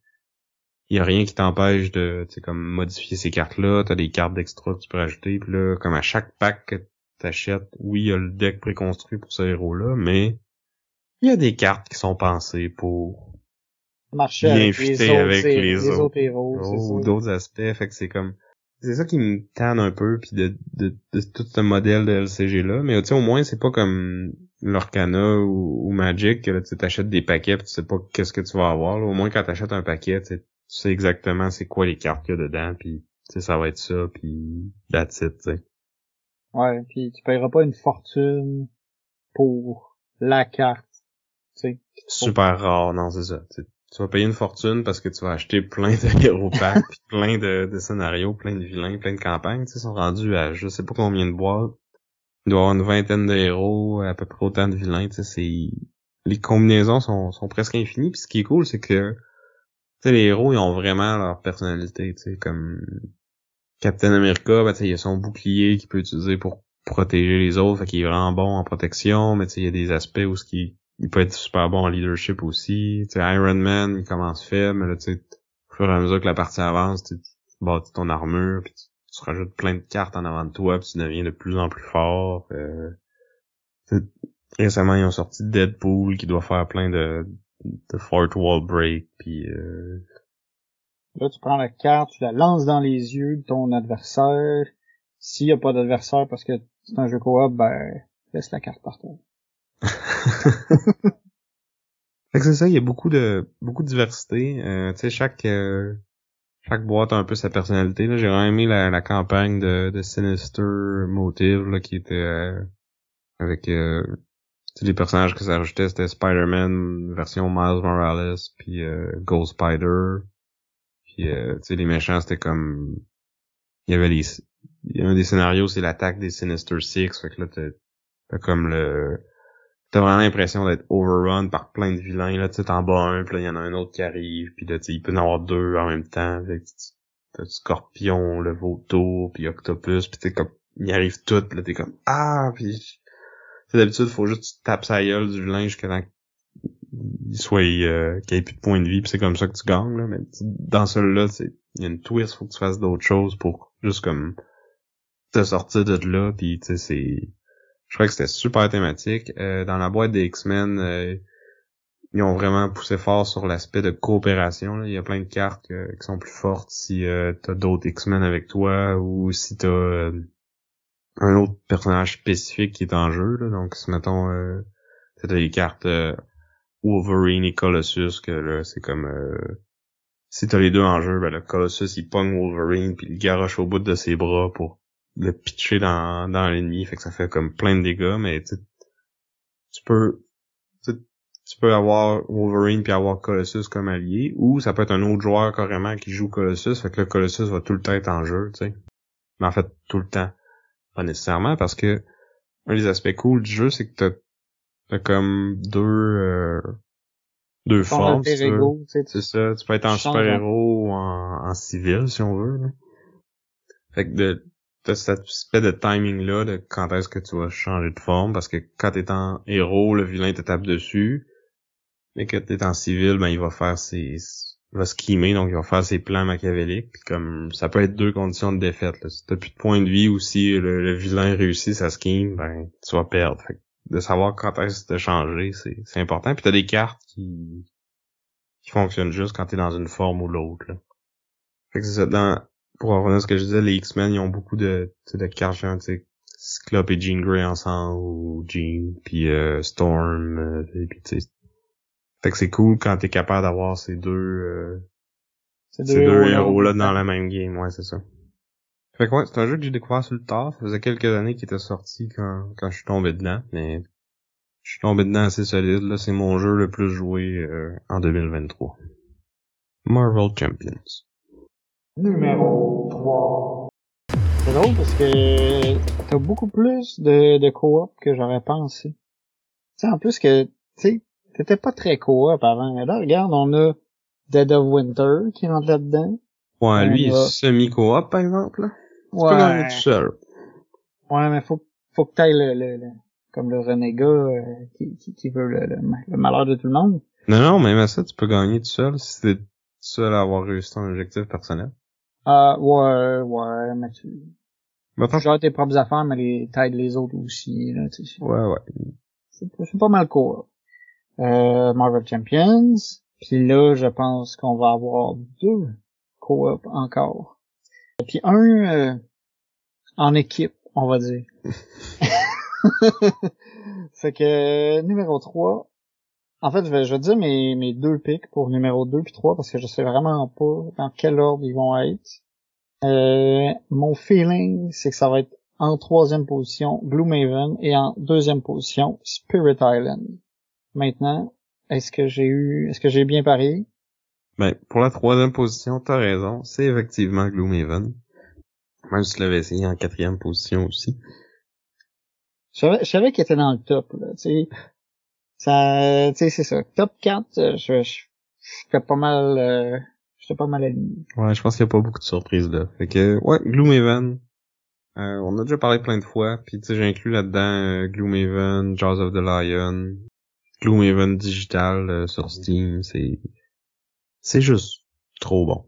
il y a rien qui t'empêche de comme modifier ces cartes-là. Tu as des cartes d'extra que tu peux rajouter. Puis là, comme à chaque pack que tu achètes, oui, il y a le deck préconstruit pour ce héros-là, mais il y a des cartes qui sont pensées pour marcher avec, les autres, avec les, autres, héros ou d'autres aspects. Fait que c'est comme c'est ça qui me tanne un peu puis de, de, de, tout ce modèle de LCG là mais tu sais au moins c'est pas comme l'Orcana ou, Magic que tu t'achètes des paquets pis tu sais pas qu'est-ce que tu vas avoir au moins quand t'achètes un paquet tu sais exactement c'est quoi les cartes qu'il y a dedans puis ça va être ça puis that's it tu sais. Ouais puis tu paieras pas une fortune pour la carte Super rare, non, c'est ça. tu vas payer une fortune parce que tu vas acheter plein de héros packs, plein de, scénarios, plein de vilains, plein de campagnes. Tu sont rendus à je sais pas combien de boîtes. Il doit y avoir une vingtaine de héros, à peu près autant de vilains. Tu sais, c'est les combinaisons sont, sont presque infinies. Puis ce qui est cool, c'est que tu les héros, ils ont vraiment leur personnalité. Tu sais, comme Captain America, ben, il a son bouclier qu'il peut utiliser pour protéger les autres, fait qu'il est vraiment bon en protection, mais tu sais, il y a des aspects où ce qui il peut être super bon en leadership aussi. Iron Man, il commence faible, mais là, tu au fur et à mesure que la partie avance, tu, bâtis ton armure, puis tu, rajoutes plein de cartes en avant de toi, puis tu deviens de plus en plus fort. Euh, récemment, ils ont sorti Deadpool, qui doit faire plein de, de Fort Wall Break, puis... Euh... Là, tu prends la carte, tu la lances dans les yeux de ton adversaire. S'il n'y a pas d'adversaire parce que c'est un jeu coop, ben, laisse la carte par. C'est ça, il y a beaucoup de beaucoup de diversité. Euh, tu sais, chaque euh, chaque boîte a un peu sa personnalité. Là, j'ai vraiment aimé la, la campagne de, de Sinister Motive là, qui était euh, avec euh, les personnages que ça rajoutait, c'était Spider-Man version Miles Morales, puis euh, Ghost Spider. Puis euh, tu sais, les méchants, c'était comme il y avait les il y a un des scénarios, c'est l'attaque des Sinister Six, fait que là t'as comme le t'as vraiment l'impression d'être overrun par plein de vilains là tu t'en bats un puis là il y en a un autre qui arrive puis là tu il peut y en avoir deux en même temps t'as Scorpion le Vautour puis Octopus puis t'es comme il arrive tout là t'es comme ah puis d'habitude faut juste tu tapes sa gueule du vilain jusqu'à temps qu'il soit euh, qu'il ait plus de points de vie puis c'est comme ça que tu gagnes là mais dans celui-là il y a une twist faut que tu fasses d'autres choses pour juste comme te sortir de là puis tu sais c'est je crois que c'était super thématique. Euh, dans la boîte des X-Men, euh, ils ont vraiment poussé fort sur l'aspect de coopération. Il y a plein de cartes qui sont plus fortes si euh, t'as d'autres X-Men avec toi ou si t'as euh, un autre personnage spécifique qui est en jeu. Là. Donc, si mettons euh, t'as les cartes Wolverine et Colossus, que là, c'est comme si t'as les deux en jeu, ben le Colossus il pogne Wolverine puis il garoche au bout de ses bras pour le pitcher dans, dans l'ennemi, fait que ça fait comme plein de dégâts, mais tu peux tu peux avoir Wolverine puis avoir Colossus comme allié, ou ça peut être un autre joueur carrément qui joue Colossus, fait que le Colossus va tout le temps être en jeu, tu sais. Mais en fait, tout le temps. Pas nécessairement, parce que un des aspects cool du jeu, c'est que t'as as comme deux euh, deux formes. C'est ça. Tu peux être en super-héros ou en, en civil, si on veut. Là. Fait que de, t'as cet aspect de timing là de quand est-ce que tu vas changer de forme parce que quand t'es en héros le vilain te tape dessus mais que t'es en civil ben il va faire ses il va schemer donc il va faire ses plans machiavéliques comme ça peut être deux conditions de défaite là. si t'as plus de points de vie ou si le, vilain réussit sa scheme ben tu vas perdre. Fait de savoir quand est-ce de changer c'est c'est important. Puis t'as des cartes qui qui fonctionnent juste quand t'es dans une forme ou l'autre fait que c'est ça dans pour revenir à ce que je disais, les X-Men, ils ont beaucoup de, de cartes, tu sais, Cyclope et Jean Grey ensemble, ou Jean, puis euh, Storm, euh, et puis tu sais. Fait que c'est cool quand t'es capable d'avoir ces deux, euh, ces deux, héros-là dans la même game, ouais, c'est ça. Fait que ouais, c'est un jeu que j'ai découvert sur le tard. Ça faisait quelques années qu'il était sorti quand, quand je suis tombé dedans, mais je suis tombé dedans assez solide. Là, c'est mon jeu le plus joué euh, en 2023. Marvel Champions numéro 3. C'est drôle parce que t'as beaucoup plus de, de coop que j'aurais pensé. Tu sais, en plus que, tu sais, t'étais pas très coop avant. Là, regarde, on a Dead of Winter qui rentre là-dedans. Ouais, lui, il est semi-coop, par exemple, là. Tu ouais. peux tout seul. Ouais, mais faut, faut que t'ailles le, le, le, comme le renégat euh, qui, qui, qui, veut le, le, malheur de tout le monde. Non, non, même à ça, tu peux gagner tout seul si t'es seul à avoir réussi ton objectif personnel. Ah, ouais, ouais, mais tu... Bah, tu tes propres affaires, mais les t'aides les autres aussi, là, tu sais. Ouais, ouais. C'est pas mal cool. Euh, Marvel Champions. Puis là, je pense qu'on va avoir deux co-op encore. Puis un euh, en équipe, on va dire. fait que numéro 3, en fait, je vais, je vais dire mes, mes deux picks pour numéro 2 puis 3 parce que je sais vraiment pas dans quel ordre ils vont être. Euh, mon feeling, c'est que ça va être en troisième position Gloomhaven et en deuxième position Spirit Island. Maintenant, est-ce que j'ai eu, est-ce que j'ai bien parié? Ben, pour la troisième position, t'as raison, c'est effectivement Gloomhaven. Même si tu l'avais essayé en quatrième position aussi. Je savais, je savais qu'il était dans le top, là, tu sais. Ça, tu sais, c'est ça. Top 4, euh, je, je, fais pas mal, euh, j'étais pas mal aligné. Ouais, je pense qu'il y a pas beaucoup de surprises là. Fait que, ouais, Gloomhaven. Euh, on a déjà parlé plein de fois, puis tu sais, j'ai inclus là-dedans euh, Gloomhaven, Jaws of the Lion, Gloomhaven digital euh, sur Steam, c'est c'est juste trop bon.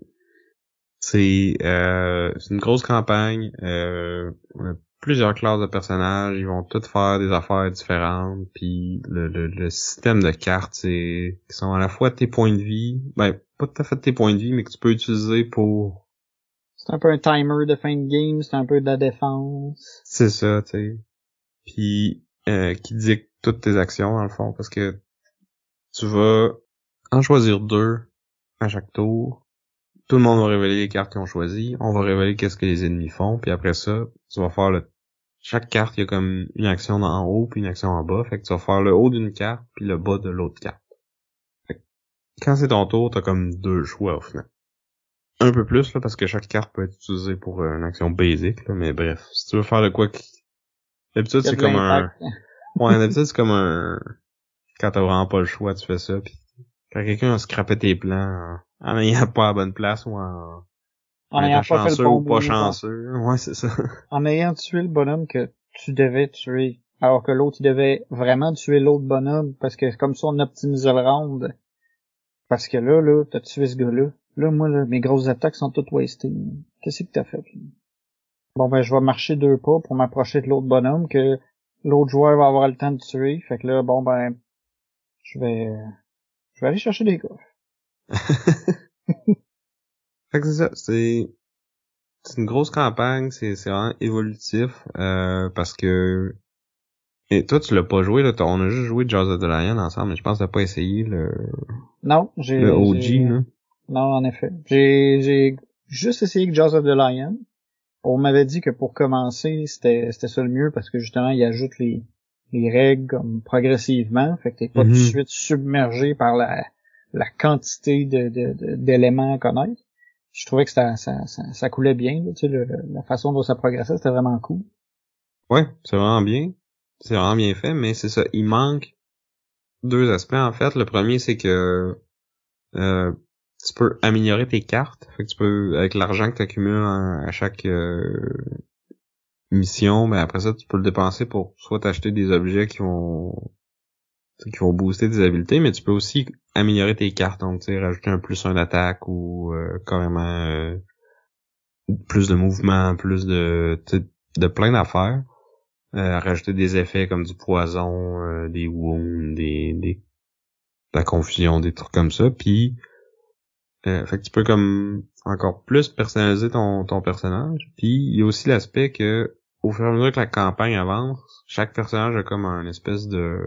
C'est euh, c'est une grosse campagne, euh, on a plusieurs classes de personnages, ils vont tous faire des affaires différentes, puis le, le, le système de cartes, c'est qui sont à la fois tes points de vie, ben pas tout à fait tes points de vie, mais que tu peux utiliser pour C'est un peu un timer de fin de game, c'est un peu de la défense. C'est ça, tu sais. Puis euh, qui dicte toutes tes actions dans le fond, parce que tu vas en choisir deux à chaque tour. Tout le monde va révéler les cartes qu'ils ont choisies. On va révéler qu'est-ce que les ennemis font. Puis après ça, tu vas faire le... Chaque carte, il y a comme une action en haut puis une action en bas. Fait que tu vas faire le haut d'une carte puis le bas de l'autre carte. Fait que quand c'est ton tour, t'as comme deux choix au final. Un peu plus, là, parce que chaque carte peut être utilisée pour euh, une action basique, là, mais bref. Si tu veux faire de quoi qui... D'habitude, c'est comme un... Ouais, d'habitude, c'est comme un... Quand t'as vraiment pas le choix, tu fais ça, puis quand quelqu'un a scrappé tes plans en, en ayant pas la bonne place ou en, En en ayant pas fait le bon ou pas move, chanceux. Ouais, c'est ça. En ayant tué le bonhomme que tu devais tuer, alors que l'autre il devait vraiment tuer l'autre bonhomme parce que comme ça on optimisait le round. Parce que là, là, t'as tué ce gars-là. Là, moi, là, mes grosses attaques sont toutes wastées. Qu'est-ce que t'as fait? Bon ben je vais marcher deux pas pour m'approcher de l'autre bonhomme que l'autre joueur va avoir le temps de tuer. Fait que là, bon ben je vais je vais aller chercher des coffres. fait que c'est ça, c'est... C'est une grosse campagne, c'est c'est vraiment évolutif, euh, parce que... Et toi, tu l'as pas joué, là, on a juste joué Jaws of the Lion ensemble, mais je pense que t'as pas essayé le, Non, j'ai le OG, là. Non, en effet. J'ai, j'ai juste essayé que Jaws of the Lion. On m'avait dit que pour commencer, c'était, c'était ça le mieux parce que justement, il ajoute les, les règles comme progressivement. Fait que t'es pas tout de suite submergé par la, la quantité de, de- de- d'éléments à connaître. Je trouvais que ça, ça, ça, coulait bien, là, tu sais, la façon dont ça progressait, c'était vraiment cool. Ouais, c'est vraiment bien. C'est vraiment bien fait, mais c'est ça, il manque deux aspects en fait. Le premier, c'est que euh, tu peux améliorer tes cartes. Fait que tu peux, avec l'argent que tu accumules à chaque euh, mission, ben après ça, tu peux le dépenser pour soit t'acheter des objets qui vont qui vont booster tes habiletés, mais tu peux aussi améliorer tes cartes, donc rajouter un plus un d'attaque ou euh, carrément euh, plus de mouvement, plus de de plein d'affaires. Euh, rajouter des effets comme du poison, euh, des wounds, des, des de la confusion, des trucs comme ça. Puis euh, fait que tu peux comme encore plus personnaliser ton, ton personnage. Puis il y a aussi l'aspect que au fur et à mesure que la campagne avance, chaque personnage a comme un espèce de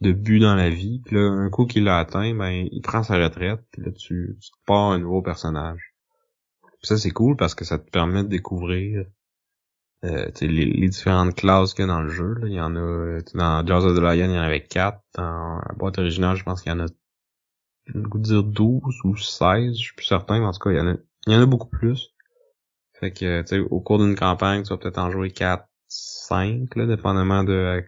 de but dans la vie. Puis là, un coup qu'il l'a atteint, ben il prend sa retraite. Puis là, tu, tu pars un nouveau personnage. Ça, c'est cool parce que ça te permet de découvrir euh, les, les différentes classes qu'il y a dans le jeu. Là. Il y en a dans Jaws of the Lion, il y en avait quatre. Dans la boîte originale, je pense qu'il y en a goût de dire 12 ou 16, je suis plus certain, mais en tout cas, il y en a, il y en a beaucoup plus. Fait que, tu sais, au cours d'une campagne, tu vas peut-être en jouer 4, 5, là, dépendamment de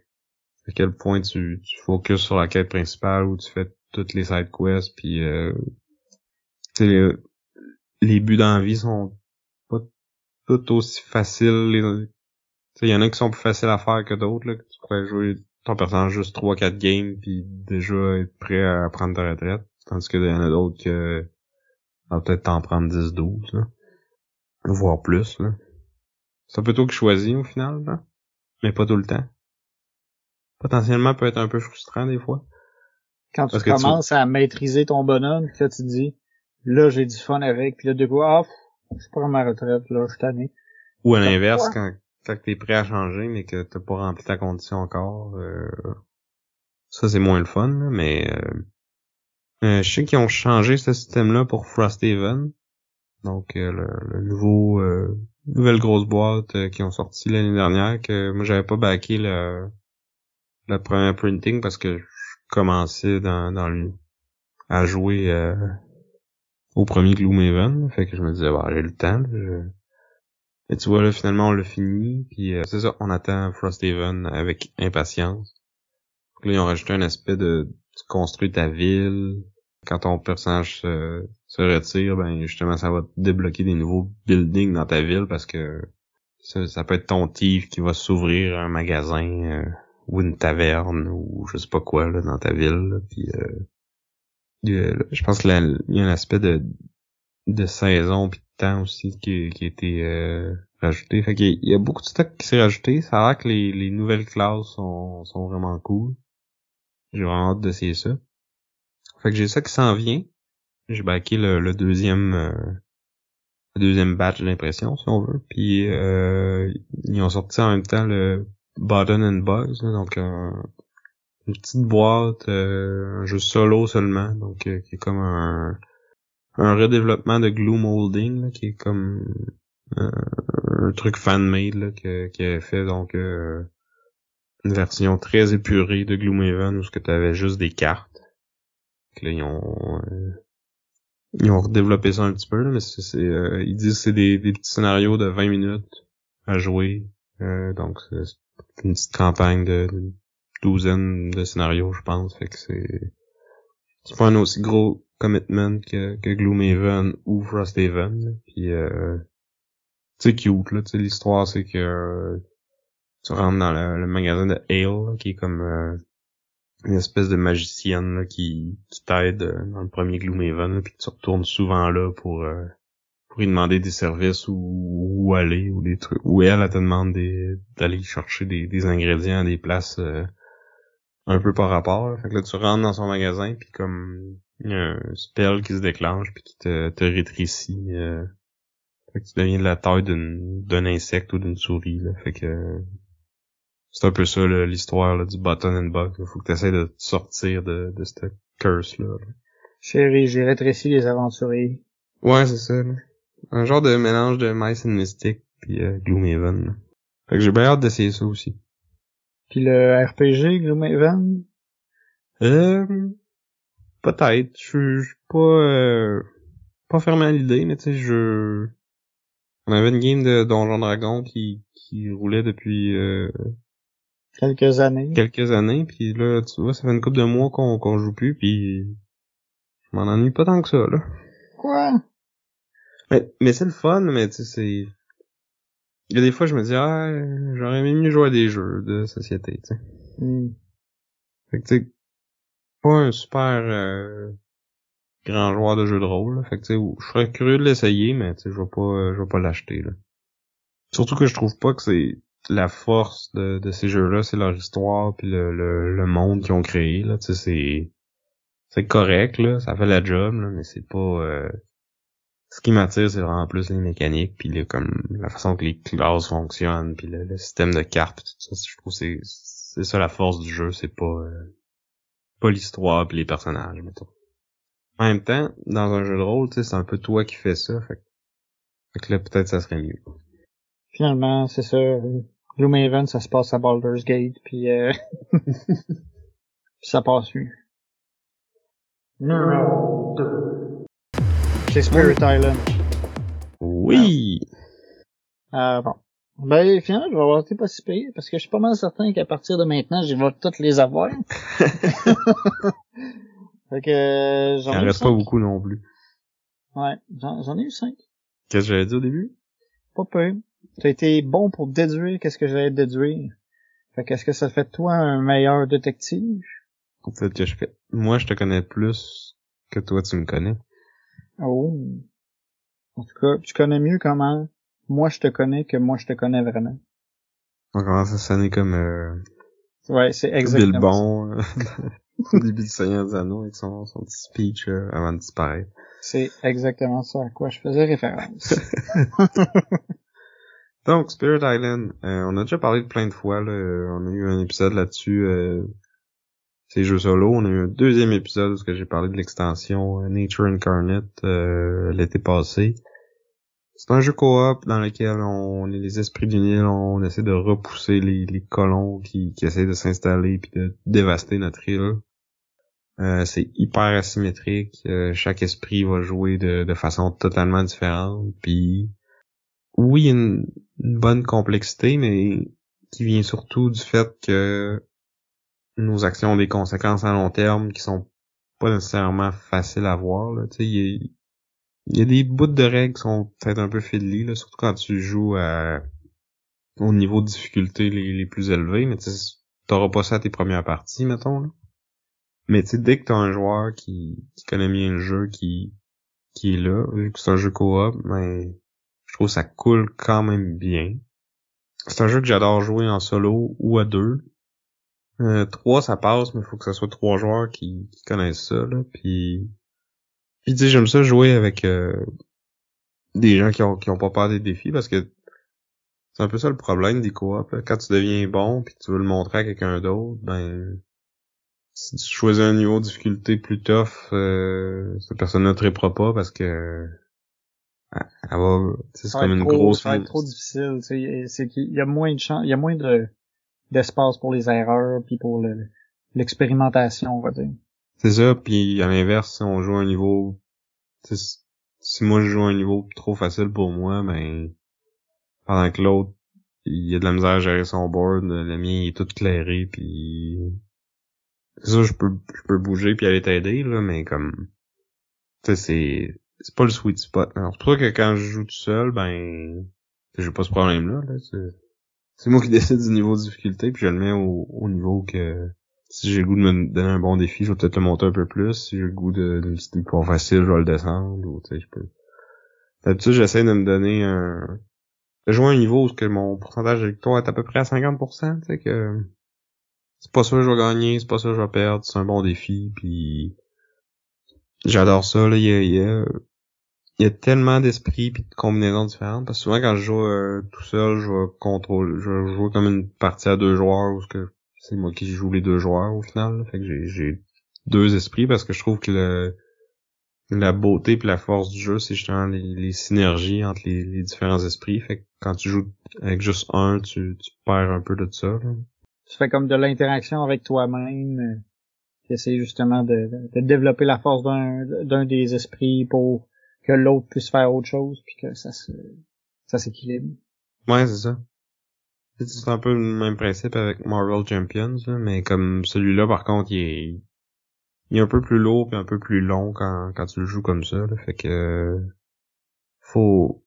à, quel point tu, tu focuses sur la quête principale ou tu fais toutes les side quests, puis euh, les, les buts dans la vie sont pas tout aussi faciles. Il y en a qui sont plus faciles à faire que d'autres, là, que tu pourrais jouer ton personnage juste 3-4 games, puis déjà être prêt à prendre ta retraite. Tandis qu'il y en a d'autres que va peut-être t'en prendre 10-12, là. Voire plus, là. C'est un peu toi qui choisis au final, là. Mais pas tout le temps. Potentiellement peut être un peu frustrant des fois. Quand tu Parce que tu- commences à maîtriser ton bonhomme, là tu te dis, là j'ai du fun avec, puis là de quoi, ah, je prends ma retraite, là, je suis tanné. Ou à l'inverse, quand, quand t'es prêt à changer, mais que t'as pas rempli ta condition encore, euh, ça c'est moins le fun, là, mais euh, euh, je sais qu'ils ont changé ce système-là pour Frosthaven. Donc euh, le, le nouveau euh, nouvelle grosse boîte qui ont sorti l'année dernière que moi j'avais pas backé le le premier printing parce que je commençais dans, dans le à jouer euh, au premier Gloomhaven. Fait que je me disais bah j'ai le temps. Et tu vois là finalement on l'a fini. Puis euh, c'est ça, on attend Frosthaven avec impatience. Là ils ont rajouté un aspect de tu construis ta ville. Quand ton personnage se, se retire, ben justement ça va débloquer des nouveaux buildings dans ta ville parce que Ça, ça peut être ton thief qui va s'ouvrir un magasin euh, ou une taverne ou je sais pas quoi là, dans ta ville. puis euh, je pense que il y a un aspect de de saison puis de temps aussi qui, qui a été euh, rajouté. Fait qu'il y a beaucoup de stock qui s'est rajouté. Ça a l'air que les, les nouvelles classes sont, sont vraiment cool. J'ai vraiment hâte d'essayer ça. Fait que j'ai ça qui s'en vient. J'ai backé le, le deuxième euh, le deuxième batch d'impression, si on veut. Puis euh, ils ont sorti en même temps le Button and Bugs, là, donc un, une petite boîte, euh, un jeu solo seulement, donc euh, qui est comme un, un redéveloppement de glue molding, là, qui est comme euh, un truc fan-made que, qui avait fait donc euh, une version très épurée de Gloomhaven où ce que tu avais juste des cartes. Là, ils ont euh, ils ont redéveloppé ça un petit peu, là, mais c'est, euh, ils disent que c'est des, des petits scénarios de 20 minutes à jouer. Euh, donc une petite campagne de, douzaine de scénarios, je pense. Fait que c'est c'est pas un aussi gros commitment que, que Gloomhaven ou Frosthaven. Puis euh, c'est cute là, tu l'histoire c'est que tu rentres dans le, magasin de Ale là, qui est comme euh, une espèce de magicienne là, qui, qui t'aide euh, dans le premier Gloomhaven, là, puis tu retournes souvent là pour euh, pour lui demander des services ou où aller ou des trucs ou elle, elle te demande d'aller chercher des, des ingrédients à des places euh, un peu par rapport. là. Fait que là tu rentres dans son magasin puis comme il y a un spell qui se déclenche puis qui te, te rétrécit euh, fait que tu deviens de la taille d'un insecte ou d'une souris là. Fait que c'est un peu ça l'histoire là, du button and bug. Il faut que tu essaies de te sortir de, de cette curse là. Chérie, j'ai rétréci les aventuriers. Ouais, c'est ça. Là. Un genre de mélange de Mice and Mystic puis euh, Gloomhaven. Fait que j'ai bien hâte d'essayer ça aussi. Puis le RPG, Gloomhaven, Euh, peut-être. Je suis pas euh, pas fermé à l'idée, mais tu sais, je on avait une game de Donjon Dragon qui qui roulait depuis euh, quelques années. quelques années, puis là, tu vois, ça fait une couple de mois qu'on qu'on joue plus, puis je m'en ennuie pas tant que ça, là. Quoi? Mais, mais c'est le fun, mais tu sais, c'est... Il y a des fois, je me dis, ah, j'aurais aimé mieux jouer à des jeux de société, tu sais. Hmm. Fait que, tu sais, pas un super euh, grand joueur de jeux de rôle, là. Fait que, tu sais, je serais curieux de l'essayer, mais, tu sais, je vais pas, euh, je vais pas l'acheter, là. Surtout que je trouve pas que c'est la force de, de ces jeux-là, c'est leur histoire puis le, le, le monde qu'ils ont créé, là, tu sais, c'est... C'est correct, là, ça fait la job, là, mais c'est pas... euh, ce qui m'attire, c'est vraiment plus les mécaniques, puis le, comme la façon que les classes fonctionnent, puis le, le système de cartes, pis tout ça. Je trouve que c'est c'est ça la force du jeu, c'est pas euh, pas l'histoire puis les personnages, mettons. En même temps, dans un jeu de rôle, tu sais, c'est un peu toi qui fais ça, fait, que- fait que là peut-être ça serait mieux. Finalement, c'est ça. Gloomhaven, ça se passe à Baldur's Gate, puis euh... ça passe mieux. C'est Spirit Island. Oui. Ah bon. Ben, finalement, je vais avoir été pas si pire, parce que je suis pas mal certain qu'à partir de maintenant, je vais toutes les avoir. fait que, euh, Il j'en en ai reste pas beaucoup non plus. Ouais, j'en j'en ai eu cinq. Qu'est-ce que j'avais dit au début? Pas peu. T'as été bon pour déduire qu'est-ce que j'allais déduire. Fait qu'est-ce que ça fait de toi un meilleur détective? Peut-être que je fais. Moi, je te connais plus que toi, tu me connais. Oh. En tout cas, tu connais mieux comment moi je te connais que moi je te connais vraiment. On commence à sonner comme euh, Ouais, c'est exactement. ça. Bon euh, au début du Seigneur des Anneaux avec son, son petit speech euh, avant de disparaître. C'est exactement ça à quoi je faisais référence. Donc, Spirit Island, euh, on a déjà parlé de plein de fois, là, euh, on a eu un épisode là-dessus, euh, c'est jeux solo, on a eu un deuxième épisode où j'ai parlé de l'extension euh, Nature Incarnate euh, l'été passé. C'est un jeu coop dans lequel on est les esprits d'une île, on essaie de repousser les, les colons qui, qui essaient de s'installer puis de dévaster notre île. Euh, c'est hyper asymétrique, euh, chaque esprit va jouer de, de façon totalement différente, puis oui, une, une bonne complexité, mais qui vient surtout du fait que nos actions ont des conséquences à long terme qui sont pas nécessairement faciles à voir. Là. Tu il y, a, il y a des bouts de règles qui sont peut-être un peu fiddly, là, surtout quand tu joues à au niveau de difficulté les, plus élevés, mais tu t'auras pas ça à tes premières parties, mettons. Là. Mais tu dès que t'as un joueur qui, qui connaît bien le jeu, qui, qui est là, vu que c'est un jeu coop, ben, je trouve que ça coule quand même bien. C'est un jeu que j'adore jouer en solo ou à deux. Euh, trois, ça passe, mais il faut que ce soit trois joueurs qui, qui connaissent ça, là. Puis, puis tu sais, j'aime ça jouer avec euh, des gens qui ont, qui ont pas peur des défis, parce que c'est un peu ça le problème des coops. Quand tu deviens bon, puis tu veux le montrer à quelqu'un d'autre, ben si tu choisis un niveau de difficulté plus tough, euh, cette personne ne tripera pas parce que elle va, c'est comme une grosse. Ça va être trop difficile. C'est qu'il y a moins de chance, il y a moins de d'espace pour les erreurs puis pour l'expérimentation, on va dire. C'est ça. Puis à l'inverse, si on joue un niveau, si moi je joue un niveau trop facile pour moi, ben pendant que l'autre il y a de la misère à gérer son board, le mien est tout clairé puis ça je peux je peux bouger puis aller t'aider là mais comme tu sais c'est c'est pas le sweet spot. C'est pour que quand je joue tout seul, ben j'ai pas ce problème là, c'est moi qui décide du niveau de difficulté puis je le mets au, au niveau que si j'ai le goût de me donner un bon défi, je vais peut-être le monter un peu plus. Si j'ai le goût d'une petite plus facile, je vais le descendre. Ou je peux. D'habitude, j'essaie de me donner un de jouer un niveau où que mon pourcentage de victoire est à peu près à 50%, tu sais, que c'est pas sûr que je vais gagner, c'est pas sûr que je vais perdre, c'est un bon défi, puis j'adore ça, là, il y a, y a, tellement d'esprit puis de combinaisons différentes, parce que souvent quand je joue euh, tout seul, je vais contrôler, je jouer comme une partie à deux joueurs, où que c'est moi qui joue les deux joueurs au final, fait que j'ai deux esprits, parce que je trouve que le la beauté et la force du jeu, c'est justement les, synergies entre les, différents esprits. Fait que quand tu joues avec juste un, tu, tu perds un peu de ça. Là. Tu fais comme de l'interaction avec toi-même. Euh, tu essaies justement de, de développer la force d'un des esprits pour que l'autre puisse faire autre chose puis que ça se ça s'équilibre. Ouais, c'est ça. C'est un peu le même principe avec Marvel Champions, mais comme celui-là, par contre, il est, il est un peu plus lourd et un peu plus long quand, quand tu le joues comme ça. Là, fait que faut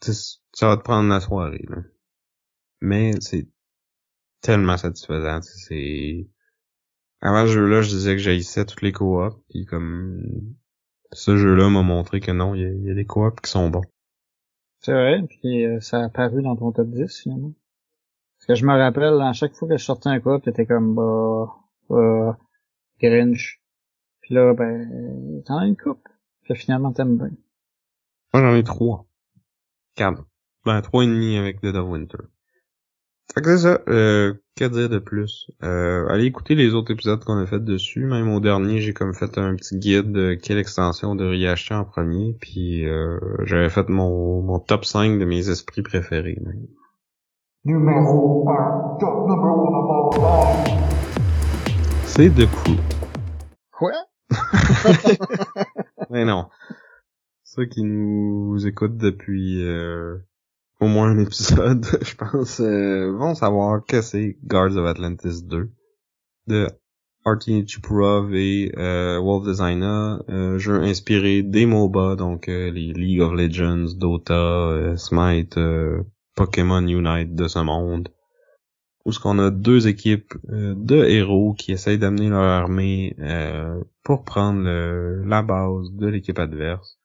ça va te prendre la soirée. Là. Mais c'est tellement satisfaisant. C'est avant ce jeu-là, je disais que j'haïssais toutes les coops, puis comme ce jeu-là m'a montré que non, il y, a des coops qui sont bons. C'est vrai, puis euh, ça a apparu dans ton top 10 finalement. Parce que je me rappelle, à chaque fois que je sortais un coop, t'étais comme bah, bah Grinch. Puis là, ben, t'en as une coupe. Puis finalement, t'aimes bien. Moi, j'en ai trois. Quatre. Ben, trois et demi avec Dead of Winter. Fait que c'est ça. Euh, que dire de plus? Euh, allez écouter les autres épisodes qu'on a fait dessus. Même au dernier, j'ai comme fait un petit guide de quelle extension de acheter en premier. Puis euh, j'avais fait mon, mon top 5 de mes esprits préférés. Numéro 1. Top number one c'est The Crew. Quoi? Mais non. Ceux qui nous écoutent depuis euh, au moins un épisode, je pense, euh, vont savoir que c'est Guards of Atlantis 2 de Artie Chuprov et euh, Wolf Designer, euh, jeu inspiré des MOBA, donc euh, les League of Legends, Dota, Smite, Pokémon Unite de ce monde où ce qu'on a deux équipes euh, de héros qui essayent d'amener leur armée euh, pour prendre la base de l'équipe adverse.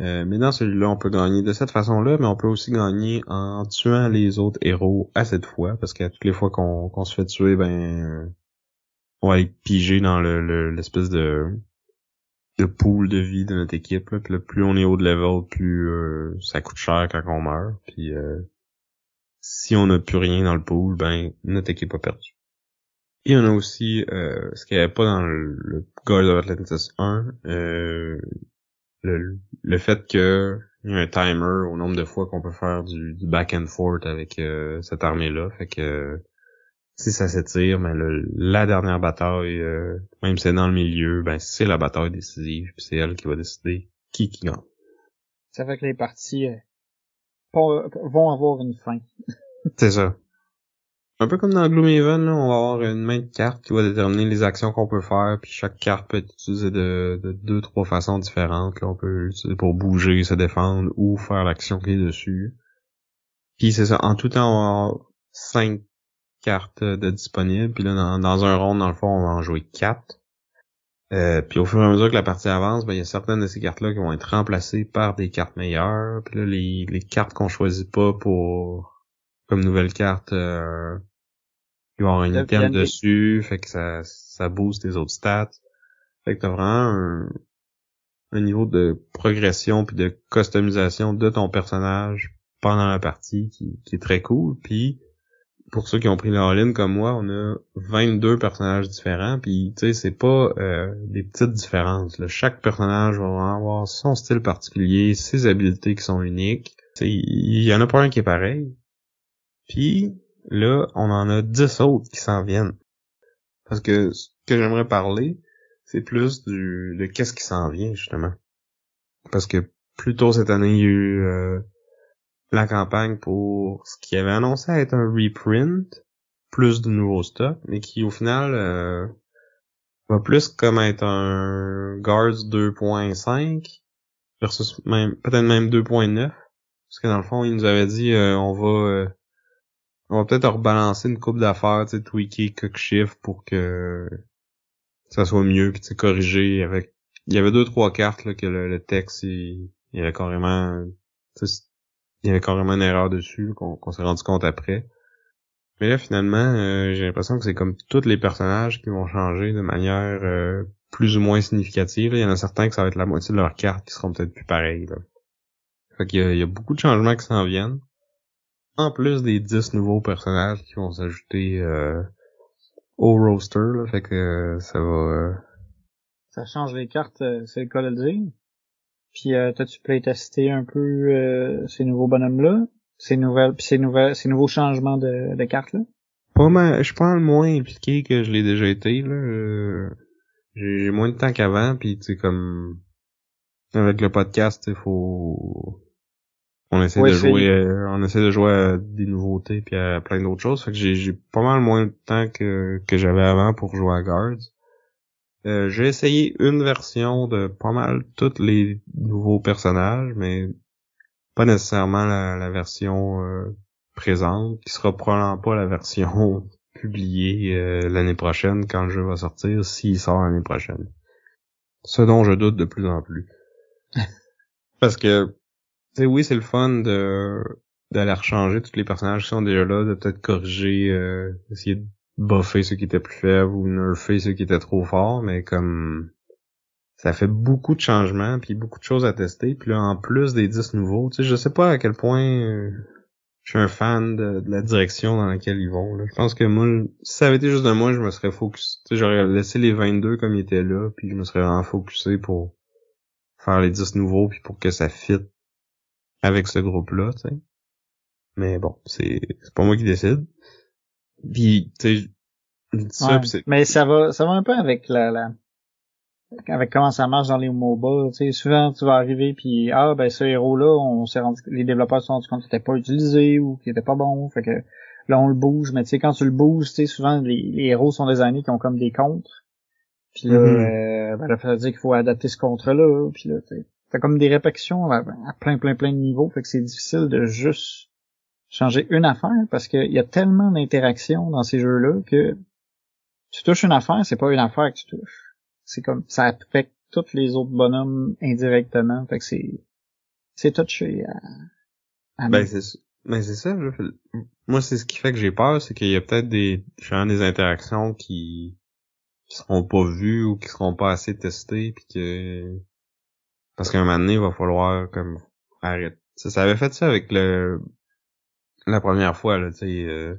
Euh, mais dans celui-là, on peut gagner de cette façon-là, mais on peut aussi gagner en tuant les autres héros à cette fois, parce qu'à toutes les fois qu'on se fait tuer, ben on va être pigé dans le l'espèce de de pool de vie de notre équipe. Là. Puis plus on est haut de level, plus ça coûte cher quand on meurt. Puis si on n'a plus rien dans le pool, ben notre équipe a perdu. Et on a aussi euh, ce qu'il n'y avait pas dans le, le of Atlantis 1, euh, le, le fait que y a un timer au nombre de fois qu'on peut faire du, back and forth avec euh, cette armée-là. Fait que si ça s'étire, ben la dernière bataille, euh, même si c'est dans le milieu, ben c'est la bataille décisive, puis c'est elle qui va décider qui qui gagne. Ça fait que les parties vont avoir une fin. C'est ça. Un peu comme dans Gloomhaven, là, on va avoir une main de carte qui va déterminer les actions qu'on peut faire, puis chaque carte peut être utilisée de, de deux, trois façons différentes. Là, on peut l'utiliser pour bouger, se défendre, ou faire l'action qui est dessus. Puis c'est ça, en tout temps, on va avoir 5 cartes disponibles. Puis là, dans, un round, dans le fond, on va en jouer 4. Euh, puis au fur et à mesure que la partie avance, ben, il y a certaines de ces cartes-là qui vont être remplacées par des cartes meilleures. Puis là, les, les cartes qu'on choisit pas pour comme nouvelle carte, euh, il va y avoir un item dessus, fait que ça, ça booste les autres stats. Fait que t'as vraiment un, un niveau de progression puis de customisation de ton personnage pendant la partie qui, qui est très cool. Puis pour ceux qui ont pris le all comme moi, on a 22 personnages différents, puis tu sais, c'est pas euh, des petites différences. Là. Chaque personnage va avoir son style particulier, ses habiletés qui sont uniques. Il y en a pas un qui est pareil. Puis là, on en a 10 autres qui s'en viennent. Parce que ce que j'aimerais parler, c'est plus du de qu'est-ce qui s'en vient, justement. Parce que plus tôt cette année, il y a eu euh, la campagne pour ce qui avait annoncé être un reprint, plus de nouveaux stocks, mais qui au final euh, va plus comme être un Guards 2.5 versus même peut-être même 2.9 parce que dans le fond il nous avait dit euh, on va euh, on va peut-être rebalancer une coupe d'affaires, tu sais, tweaker quelques chiffres pour que ça soit mieux puis tu corriger avec il y avait deux trois cartes là que le, texte il, il y avait carrément il y avait carrément une erreur dessus qu'on s'est rendu compte après. Mais là, finalement, euh, j'ai l'impression que c'est comme tous les personnages qui vont changer de manière euh, plus ou moins significative. Il y en a certains que ça va être la moitié de leurs cartes qui seront peut-être plus pareilles. Fait qu'il y, y a beaucoup de changements qui s'en viennent. En plus des 10 nouveaux personnages qui vont s'ajouter euh, au roster. Là, fait que ça va... Ça change les cartes, c'est le cas de le dire. Puis euh, t'as-tu playtesté un peu euh, ces nouveaux bonhommes-là? Ces nouvelles ces nouvelles ces nouveaux changements de, de cartes là? Pas mal, je pense moins impliqué que je l'ai déjà été là. Euh, j'ai moins de temps qu'avant, puis tu comme avec le podcast, il faut on essaie de jouer euh, on essaie de jouer à des nouveautés puis à plein d'autres choses. Fait que j'ai pas mal moins de temps que, que j'avais avant pour jouer à Guards. Euh, j'ai essayé une version de pas mal tous les nouveaux personnages, mais pas nécessairement la, version euh, présente, qui sera probablement pas la version publiée euh, l'année prochaine quand le jeu va sortir, s'il sort l'année prochaine. Ce dont je doute de plus en plus. Parce que, sais, oui, c'est le fun de d'aller rechanger tous les personnages qui sont déjà là, de peut-être corriger, essayer de buffer ceux qui étaient plus faibles ou nerfer ceux qui étaient trop forts, mais comme ça fait beaucoup de changements puis beaucoup de choses à tester puis là en plus des 10 nouveaux, tu sais je sais pas à quel point euh, je suis un fan de, la direction dans laquelle ils vont là. Je pense que moi si ça avait été juste de moi, je me serais focus, tu sais j'aurais laissé les 22 comme ils étaient là puis je me serais vraiment focusé pour faire les 10 nouveaux puis pour que ça fit avec ce groupe là, tu sais. Mais bon, c'est c'est pas moi qui décide. Puis, tu sais, mais ça va, ça va un peu avec la, la, avec comment ça marche dans les MOBA. Tu sais, souvent, tu vas arriver puis ah ben ce héros-là, on s'est rendu, les développeurs se sont rendus compte qu'il était pas utilisé ou qu'il était pas bon, fait que là on le bouge. Mais tu sais, quand tu le bouges, tu sais, souvent les, héros sont des années qui ont comme des contres. Puis là, mm-hmm. euh, ben, ça veut dire qu'il faut adapter ce contre-là. Puis là, tu t'as comme des répétitions à, à, plein plein plein de niveaux, fait que c'est difficile de juste changer une affaire parce qu'il y a tellement d'interactions dans ces jeux-là que tu touches une affaire, c'est pas une affaire que tu touches. C'est comme ça affecte tous les autres bonhommes indirectement. Fait que c'est c'est touché à, ben c'est ben c'est ça. Moi c'est ce qui fait que j'ai peur, c'est qu'il y a peut-être des genre des interactions qui qui seront pas vues ou qui seront pas assez testées puis que parce qu'à un moment donné il va falloir comme arrêter. Ça, ça avait fait ça avec le la première fois, là, tu sais, euh,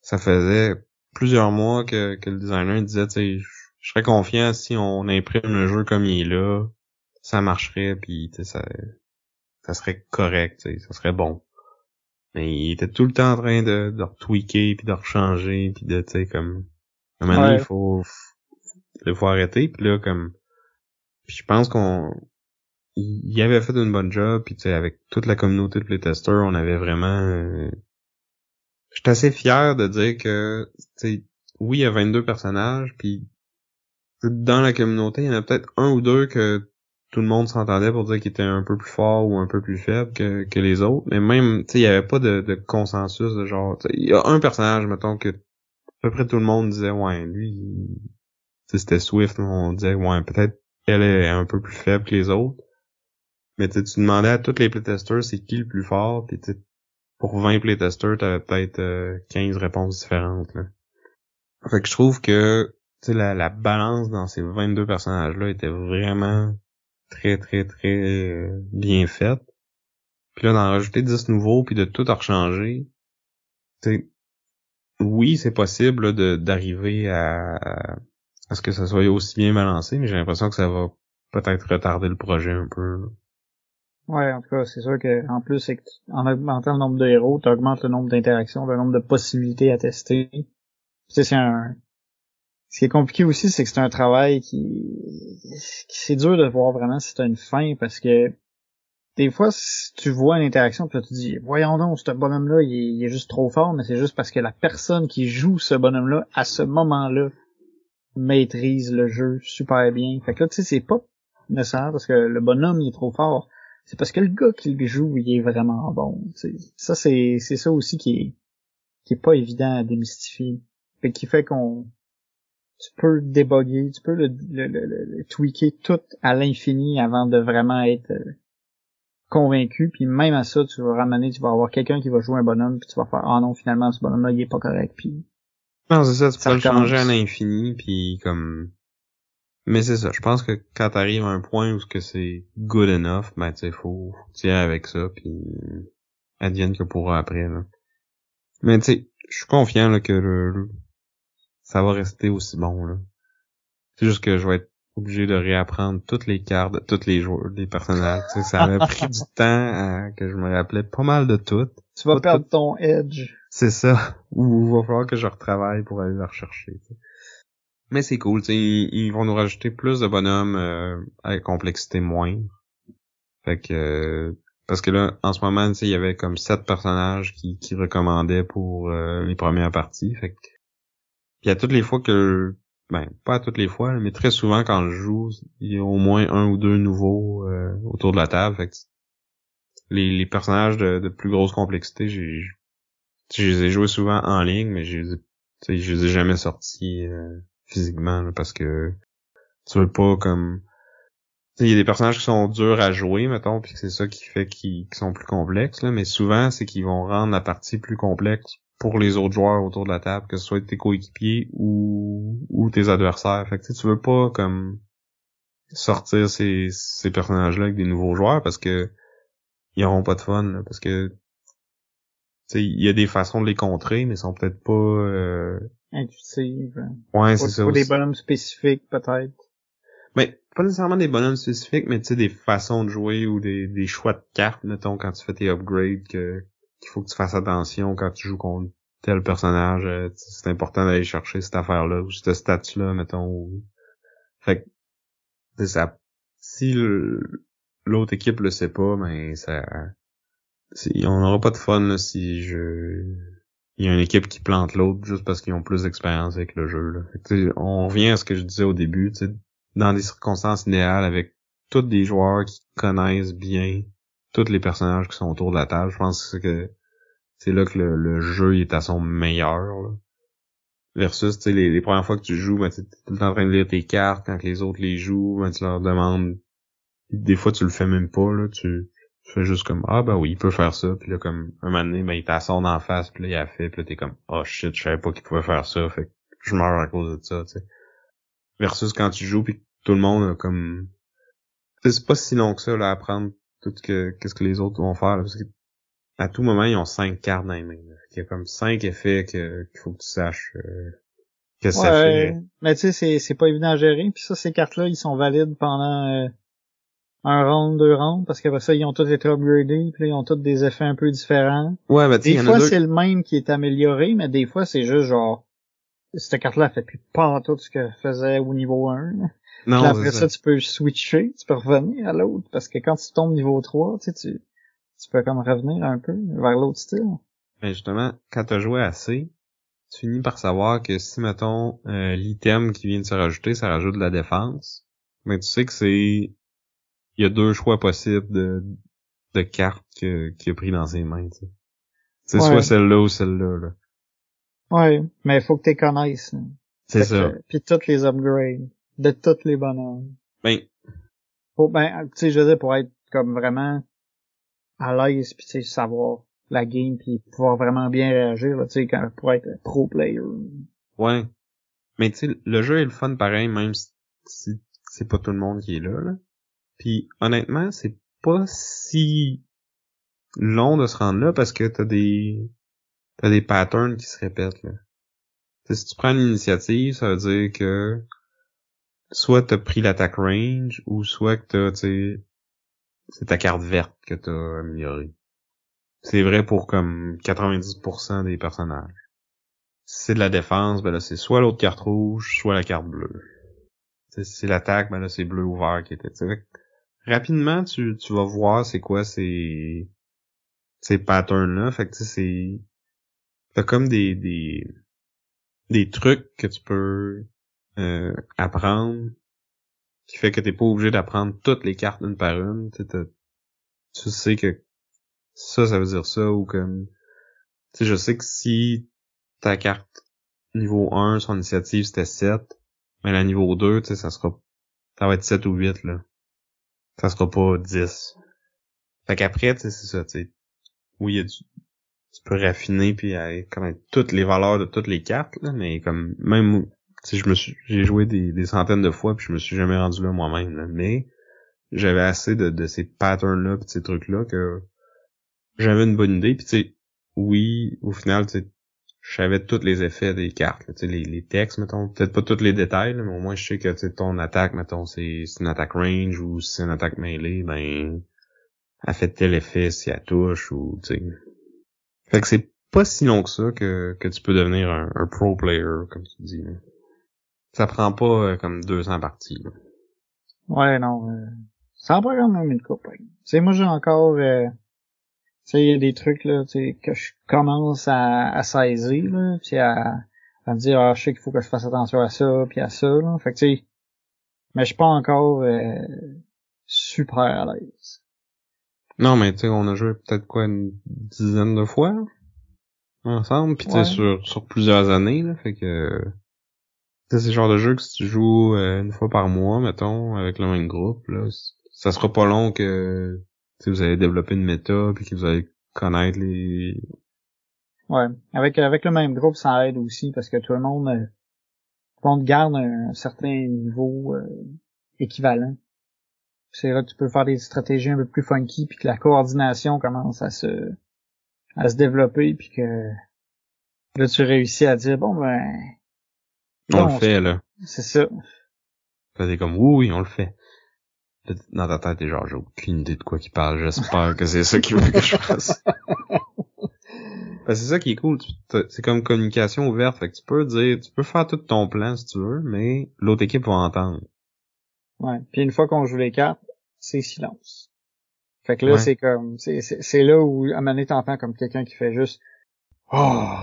ça faisait plusieurs mois que, que le designer disait, tu sais, je serais confiant si on imprime le jeu comme il est là, ça marcherait, puis ça, ça serait correct, ça serait bon. Mais il était tout le temps en train de, de retweaker, puis de rechanger, puis de, tu sais, comme... À un moment donné, il faut, il faut arrêter, puis là, comme... Je pense qu'on il avait fait une bonne job, puis tu sais, avec toute la communauté de playtesters, on avait vraiment... Euh... J'étais assez fier de dire que, tu sais, oui, il y a 22 personnages, puis dans la communauté, il y en a peut-être un ou deux que tout le monde s'entendait pour dire qu'il était un peu plus fort ou un peu plus faible que, que les autres. Mais même, tu sais, il y avait pas de, de consensus de genre. Il y a un personnage, mettons, que à peu près tout le monde disait ouais, lui, c'était Swift, on disait ouais, peut-être qu'elle est un peu plus faible que les autres. Mais tu demandais à tous les playtesters c'est qui le plus fort, puis pour 20 playtesters, t'avais peut-être 15 euh, réponses différentes. Là. Fait que je trouve que la, la balance dans ces 22 personnages-là était vraiment très, très, très euh, bien faite. Puis là, d'en rajouter 10 nouveaux, puis de tout rechanger, tu oui, c'est possible d'arriver à, à, ce que ça soit aussi bien balancé, mais j'ai l'impression que ça va peut-être retarder le projet un peu. Ouais, en tout cas, c'est sûr que en plus, c'est en augmentant le nombre de héros, tu augmentes le nombre d'interactions, le nombre de possibilités à tester. c'est un. Ce qui est compliqué aussi, c'est que c'est un travail qui, c'est dur de voir vraiment si t'as une fin parce que des fois, si tu vois une interaction, puis tu te dis, voyons donc, ce bonhomme-là, il, il, est juste trop fort, mais c'est juste parce que la personne qui joue ce bonhomme-là, à ce moment-là, maîtrise le jeu super bien. Fait que là, tu sais, c'est pas nécessaire parce que le bonhomme, il est trop fort c'est parce que le gars qui le joue, il est vraiment bon. Ça, c'est, c'est ça aussi qui est, qui est pas évident à démystifier. Fait qui fait qu'on, tu peux déboguer, tu peux le, le, le, tweaker tout à l'infini avant de vraiment être euh, convaincu. Puis même à ça, tu vas ramener, tu vas avoir quelqu'un qui va jouer un bonhomme, puis tu vas faire, ah non, finalement, ce bonhomme-là, il est pas correct. Puis non, c'est ça, tu peux le changer à l'infini, puis comme mais c'est ça, je pense que quand t'arrives à un point où que c'est good enough, ben tu faut, faut tirer avec ça, puis advienne que pourra après. Là. Mais tu sais, je suis confiant là, que le, ça va rester aussi bon. là. C'est juste que je vais être obligé de réapprendre toutes les cartes de tous les joueurs, des personnages. ça m'a pris du temps que je me rappelais pas mal de tout. Tu vas perdre ton edge. C'est ça. Ou il va falloir que je retravaille pour aller la rechercher. Mais c'est cool, tu ils, vont nous rajouter plus de bonhommes euh, avec complexité moindre. Fait que euh, parce que là, en ce moment, il y avait comme sept personnages qui, qui recommandaient pour euh, les premières parties. Fait que puis à toutes les fois que ben pas à toutes les fois, mais très souvent quand je joue, il y a au moins un ou deux nouveaux autour de la table. Fait que les, les personnages de, de plus grosse complexité, j'ai je les ai joués souvent en ligne, mais je, je les ai jamais sortis physiquement parce que tu veux pas comme il y a des personnages qui sont durs à jouer mettons puis c'est ça qui fait qu'ils sont plus complexes là mais souvent c'est qu'ils vont rendre la partie plus complexe pour les autres joueurs autour de la table que ce soit tes coéquipiers ou ou tes adversaires. Fait que tu veux pas comme sortir ces ces personnages là avec des nouveaux joueurs parce que ils auront pas de fun parce que il y a des façons de les contrer mais ils sont peut-être pas euh, intuitive. Ouais, c'est ça. Pour des bonhommes spécifiques, peut-être. Mais pas nécessairement des bonhommes spécifiques, mais tu sais, des façons de jouer ou des, des choix de cartes, mettons, quand tu fais tes upgrades, que qu'il faut que tu fasses attention quand tu joues contre tel personnage. Euh, c'est important d'aller chercher cette affaire-là, ou ce statut-là, mettons. Fait que, ça. Si l'autre équipe le sait pas, ben ça... On n'aura pas de fun là, si je il y a une équipe qui plante l'autre juste parce qu'ils ont plus d'expérience avec le jeu. Là. on revient à ce que je disais au début, dans des circonstances idéales avec tous des joueurs qui connaissent bien tous les personnages qui sont autour de la table. Je pense que c'est là que le, jeu est à son meilleur. Versus les, les premières fois que tu joues, ben, tu es tout le temps en train de lire tes cartes, quand les autres les jouent, ben, tu leur demandes. Des fois tu le fais même pas, là, tu tu fais juste comme ah ben oui il peut faire ça. Puis là comme un moment donné ben il t'assonne en face puis là il a fait puis là t'es comme oh shit je savais pas qu'il pouvait faire ça. Fait que je meurs à cause de ça tu sais. Versus quand tu joues puis tout le monde a comme c'est pas si long que ça là à apprendre tout ce que qu'est-ce que les autres vont faire parce que à tout moment ils ont cinq cartes dans les mains il y a comme cinq effets que qu'il faut que tu saches euh, que ça fait. mais tu sais c'est c'est pas évident à gérer puis ça ces cartes là ils sont valides pendant euh, un round, deux rounds, parce qu'après ça, ils ont tous été upgradés, puis ils ont tous des effets un peu différents. Ouais, bah Des fois, c'est le même qui est amélioré, mais des fois, c'est juste genre, cette carte-là fait plus pas tout ce que faisait au niveau 1. Non, après ça, tu peux switcher, tu peux revenir à l'autre, parce que quand tu tombes niveau 3, tu sais, tu, tu peux comme revenir un peu vers l'autre style. Mais justement, quand tu as joué assez, tu finis par savoir que si, mettons, euh, l'item qui vient de se rajouter, ça rajoute de la défense, mais tu sais que c'est il y a deux choix possibles de, de cartes qu'il a pris dans ses mains. C'est soit celle-là ou celle-là, là. Ouais, mais il faut que tu connaisses. C'est ça. Puis toutes les upgrades, de toutes les bonhommes. Ben. Faut, ben, tu sais, je veux dire, pour être comme vraiment à l'aise, puis tu sais, savoir la game, puis pouvoir vraiment bien réagir, tu sais, pour être pro player. Ouais. Mais tu sais, le jeu est le fun pareil, même si c'est pas tout le monde qui est là, là. Puis honnêtement, c'est pas si long de se rendre là parce que t'as des t'as des patterns qui se répètent là. si tu prends l'initiative, ça veut dire que soit t'as pris l'attaque range ou soit que t'as, c'est ta carte verte que t'as améliorée. C'est vrai pour comme 90% des personnages. Si c'est de la défense, ben là c'est soit l'autre carte rouge, soit la carte bleue. Si c'est l'attaque, ben là c'est bleu ouvert qui était. Rapidement, tu, tu vas voir c'est quoi ces ces patterns-là. Fait que c'est. T'as comme des, des. des trucs que tu peux euh, apprendre qui fait que t'es pas obligé d'apprendre toutes les cartes une par une. Tu sais que ça, ça veut dire ça, ou comme. Tu sais, je sais que si ta carte niveau 1, son initiative c'était 7, mais la niveau 2, tu sais, ça sera. Ça va être 7 ou 8, là. Ça sera pas 10. Fait qu'après, tu sais, c'est ça, tu sais oui, tu peux raffiner puis connaître toutes les valeurs de toutes les cartes, là, mais comme même si je me suis j'ai joué des, centaines de fois puis je me suis jamais rendu là moi-même, mais j'avais assez de, de ces patterns-là pis ces trucs-là que j'avais une bonne idée puis tu sais oui au final tu je savais tous les effets des cartes sais les, les textes mettons peut-être pas tous les détails mais au moins je sais que ton attaque mettons c'est une attaque range ou si c'est une attaque mêlée ben a fait tel effet si elle touche ou tu sais. Fait que c'est pas si long que ça que, que tu peux devenir un, pro player, comme tu dis. Ça prend pas euh, comme 200 parties. Ouais, non. Euh, ça en prend quand même une coupe. Tu sais, moi j'ai encore... Euh, tu sais, il y a des trucs là, tu sais, que je commence à, à saisir, là, puis à, à me dire, ah, je sais qu'il faut que je fasse attention à ça, puis à ça, là. Fait que tu sais, mais je suis pas encore euh, super à l'aise. Non, mais tu sais, on a joué peut-être quoi une dizaine de fois ensemble, puis tu sais sur sur plusieurs années là, fait que c'est ce genre de jeu que si tu joues euh, une fois par mois, mettons, avec le même groupe, là, ça sera pas long que vous allez développer une méta puis que vous allez connaître les. Ouais, avec avec le même groupe, ça aide aussi parce que tout le monde, euh, tout le monde garde un certain niveau euh, équivalent. C'est là que tu peux faire des stratégies un peu plus funky puis que la coordination commence à se à se développer puis que là tu réussis à dire bon ben on le fait là. C'est ça. C'est comme oui oui on le fait dans ta tête t'es genre j'ai aucune idée de quoi qu'il parle j'espère que c'est ça qu'il veut que je fasse ben, c'est ça qui est cool c'est comme communication ouverte fait que tu peux dire tu peux faire tout ton plan si tu veux mais l'autre équipe va entendre Ouais. Puis une fois qu'on joue les cartes, c'est silence. Fait que là, c'est comme, c'est là où, à un moment donné, t'entends comme quelqu'un qui fait juste, oh!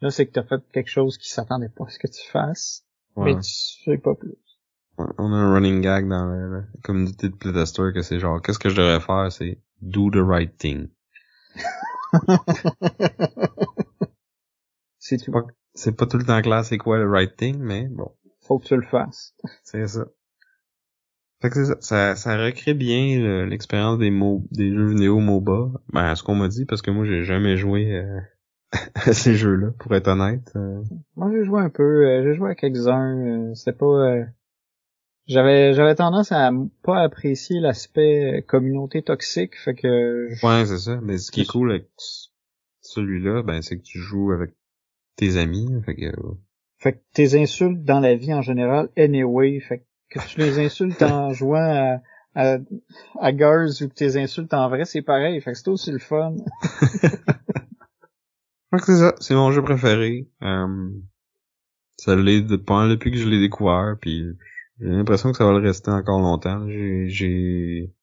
Là, c'est que t'as fait quelque chose qui s'attendait pas à ce que tu fasses. Mais tu sais pas plus. On a un running gag dans la, communauté de playtester que c'est genre, qu'est-ce que je devrais faire? C'est do the right thing. c'est. C'est pas tout le temps clair c'est quoi le right thing, mais bon. Faut que tu le fasses. c'est ça. Fait que ça, ça, ça recrée bien l'expérience des mots, des jeux vidéo MOBA. Ben, à ce qu'on m'a dit, parce que moi, j'ai jamais joué euh, à ces jeux-là, pour être honnête. Euh. Moi, j'ai joué un peu, euh, j'ai joué à quelques-uns. C'était pas... J'avais j'avais tendance à pas apprécier l'aspect communauté toxique, fait que... Ouais, c'est ça. Mais ce qui est cool avec celui-là, ben, c'est que tu joues avec tes amis, fait que... Fait que tes insultes dans la vie en général, anyway, fait que que tu les insultes en jouant à, à, à Girls ou que tu les insultes en vrai, c'est pareil. Fait que c'est aussi le fun. c'est ça. C'est mon jeu préféré. Euh, ça l'est depuis que je l'ai découvert, puis j'ai l'impression que ça va le rester encore longtemps. J'ai j'ai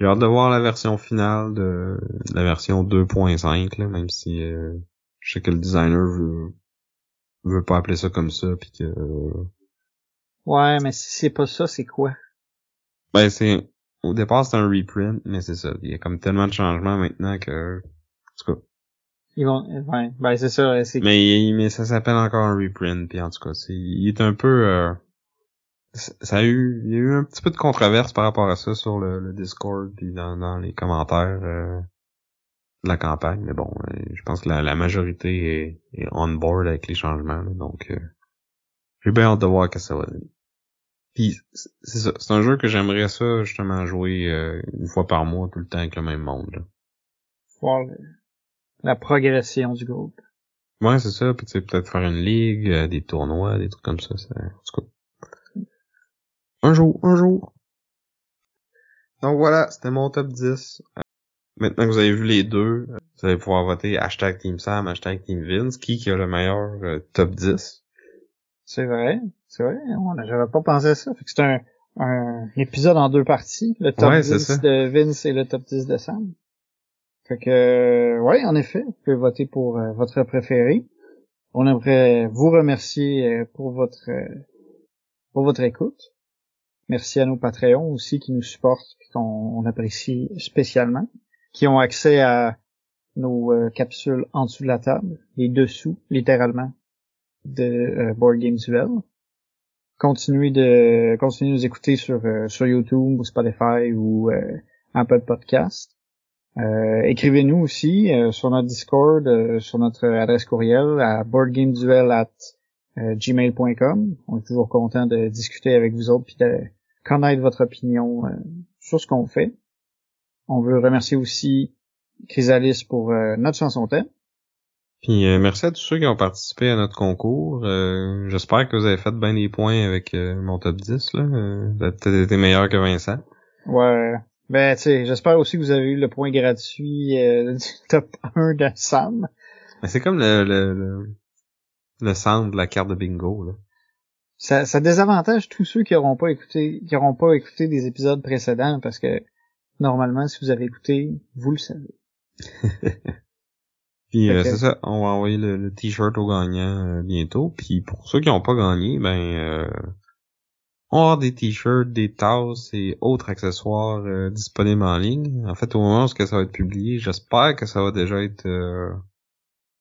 j'ai hâte de voir la version finale de la version 2.5 là, même si euh, je sais que le designer veut veut pas appeler ça comme ça puis que Ouais, mais si c'est pas ça, c'est quoi? Ben, c'est, au départ, c'est un reprint, mais c'est ça. Il y a comme tellement de changements maintenant que, en tout cas. Ils vont, ouais, ben, c'est ça, c'est... Mais, mais ça s'appelle encore un reprint, puis en tout cas, c'est, il est un peu, euh, ça a eu, il y a eu un petit peu de controverse par rapport à ça sur le, Discord puis dans, dans les commentaires euh, de la campagne. Mais bon, euh, je pense que la, la majorité est, est, on board avec les changements. donc euh, j'ai bien hâte de voir que ça va donner. Puis c'est ça, c'est un jeu que j'aimerais ça justement jouer une fois par mois tout le temps avec le même monde. Là. Voir la progression du groupe. Ouais, c'est ça. Puis tu sais, peut-être faire une ligue, des tournois, des trucs comme ça. ça en tout cas, un jour, un jour. Donc voilà, c'était mon top 10. Maintenant que vous avez vu les deux, vous allez pouvoir voter hashtag Team Sam, hashtag Team Vince, qui, qui a le meilleur euh, top 10. C'est vrai, c'est vrai, j'avais pas pensé à ça. c'est un, un épisode en deux parties, le top 10 de Vince et le top 10 de Sam. Fait que, ouais, en effet, vous pouvez voter pour euh, votre préféré. On aimerait vous remercier euh, pour votre pour votre écoute. Merci à nos Patreons aussi qui nous supportent et qu'on apprécie spécialement, qui ont accès à nos euh, capsules en dessous de la table, les dessous, littéralement, de euh, Board Games Duel. Continuez de continuez de nous écouter sur euh, sur YouTube ou Spotify ou Apple Podcast. Écrivez-nous aussi sur notre Discord, sur notre adresse courriel à boardgameduel at euh, gmail.com. On est toujours content de discuter avec vous autres puis de connaître votre opinion euh, sur ce qu'on fait. On veut remercier aussi Chrysalis pour euh, notre chanson thème. Puis merci à tous ceux qui ont participé à notre concours. J'espère que vous avez fait bien des points avec mon top 10. Là. vous avez peut-être été meilleur que Vincent. Ouais. Ben tu sais, j'espère aussi que vous avez eu le point gratuit du top 1 de Sam. C'est comme le, le, le centre de la carte de bingo. Là. Ça, ça désavantage tous ceux qui n'auront pas écouté, qui auront pas écouté des épisodes précédents parce que normalement, si vous avez écouté, vous le savez. puis euh, c'est ça, on va envoyer le, t-shirt au gagnant euh, bientôt. Puis pour ceux qui n'ont pas gagné, ben euh, on avoir des t-shirts, des tasses et autres accessoires euh, disponibles en ligne. En fait, au moment où ça va être publié, j'espère que ça va déjà être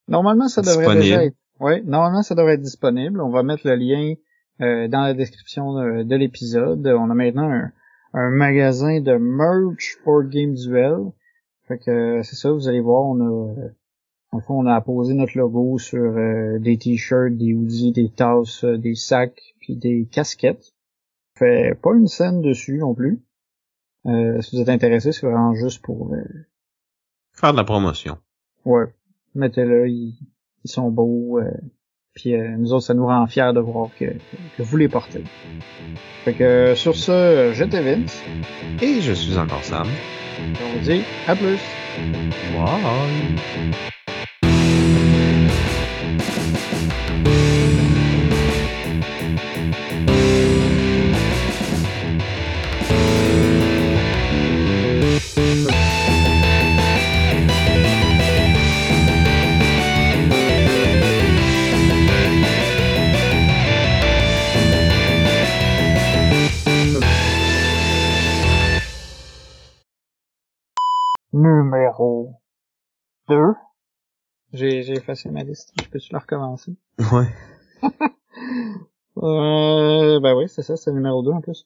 Normalement, ça devrait déjà être oui, normalement, ça devrait être disponible. On va mettre le lien euh, dans la description de, l'épisode. On a maintenant un, magasin de merch pour Game Duel. Fait que c'est ça, vous allez voir, on a en fond, on a posé notre logo sur euh, des t-shirts, des hoodies, des tasses, euh, des sacs, puis des casquettes. Fait pas une scène dessus non plus. si vous êtes intéressé, c'est vraiment juste pour faire de la promotion. Ouais, mettez-le, ils sont beaux. Euh, puis euh, nous autres, ça nous rend fiers de voir que, que, vous les portez. Fait que sur ce, j'étais Vince. Et je suis encore Sam. On vous dit à plus. Bye. Numéro 2. J'ai, j'ai effacé ma liste. Je peux-tu la recommencer? Ouais. euh, ben oui, c'est ça, c'est le numéro 2 en plus.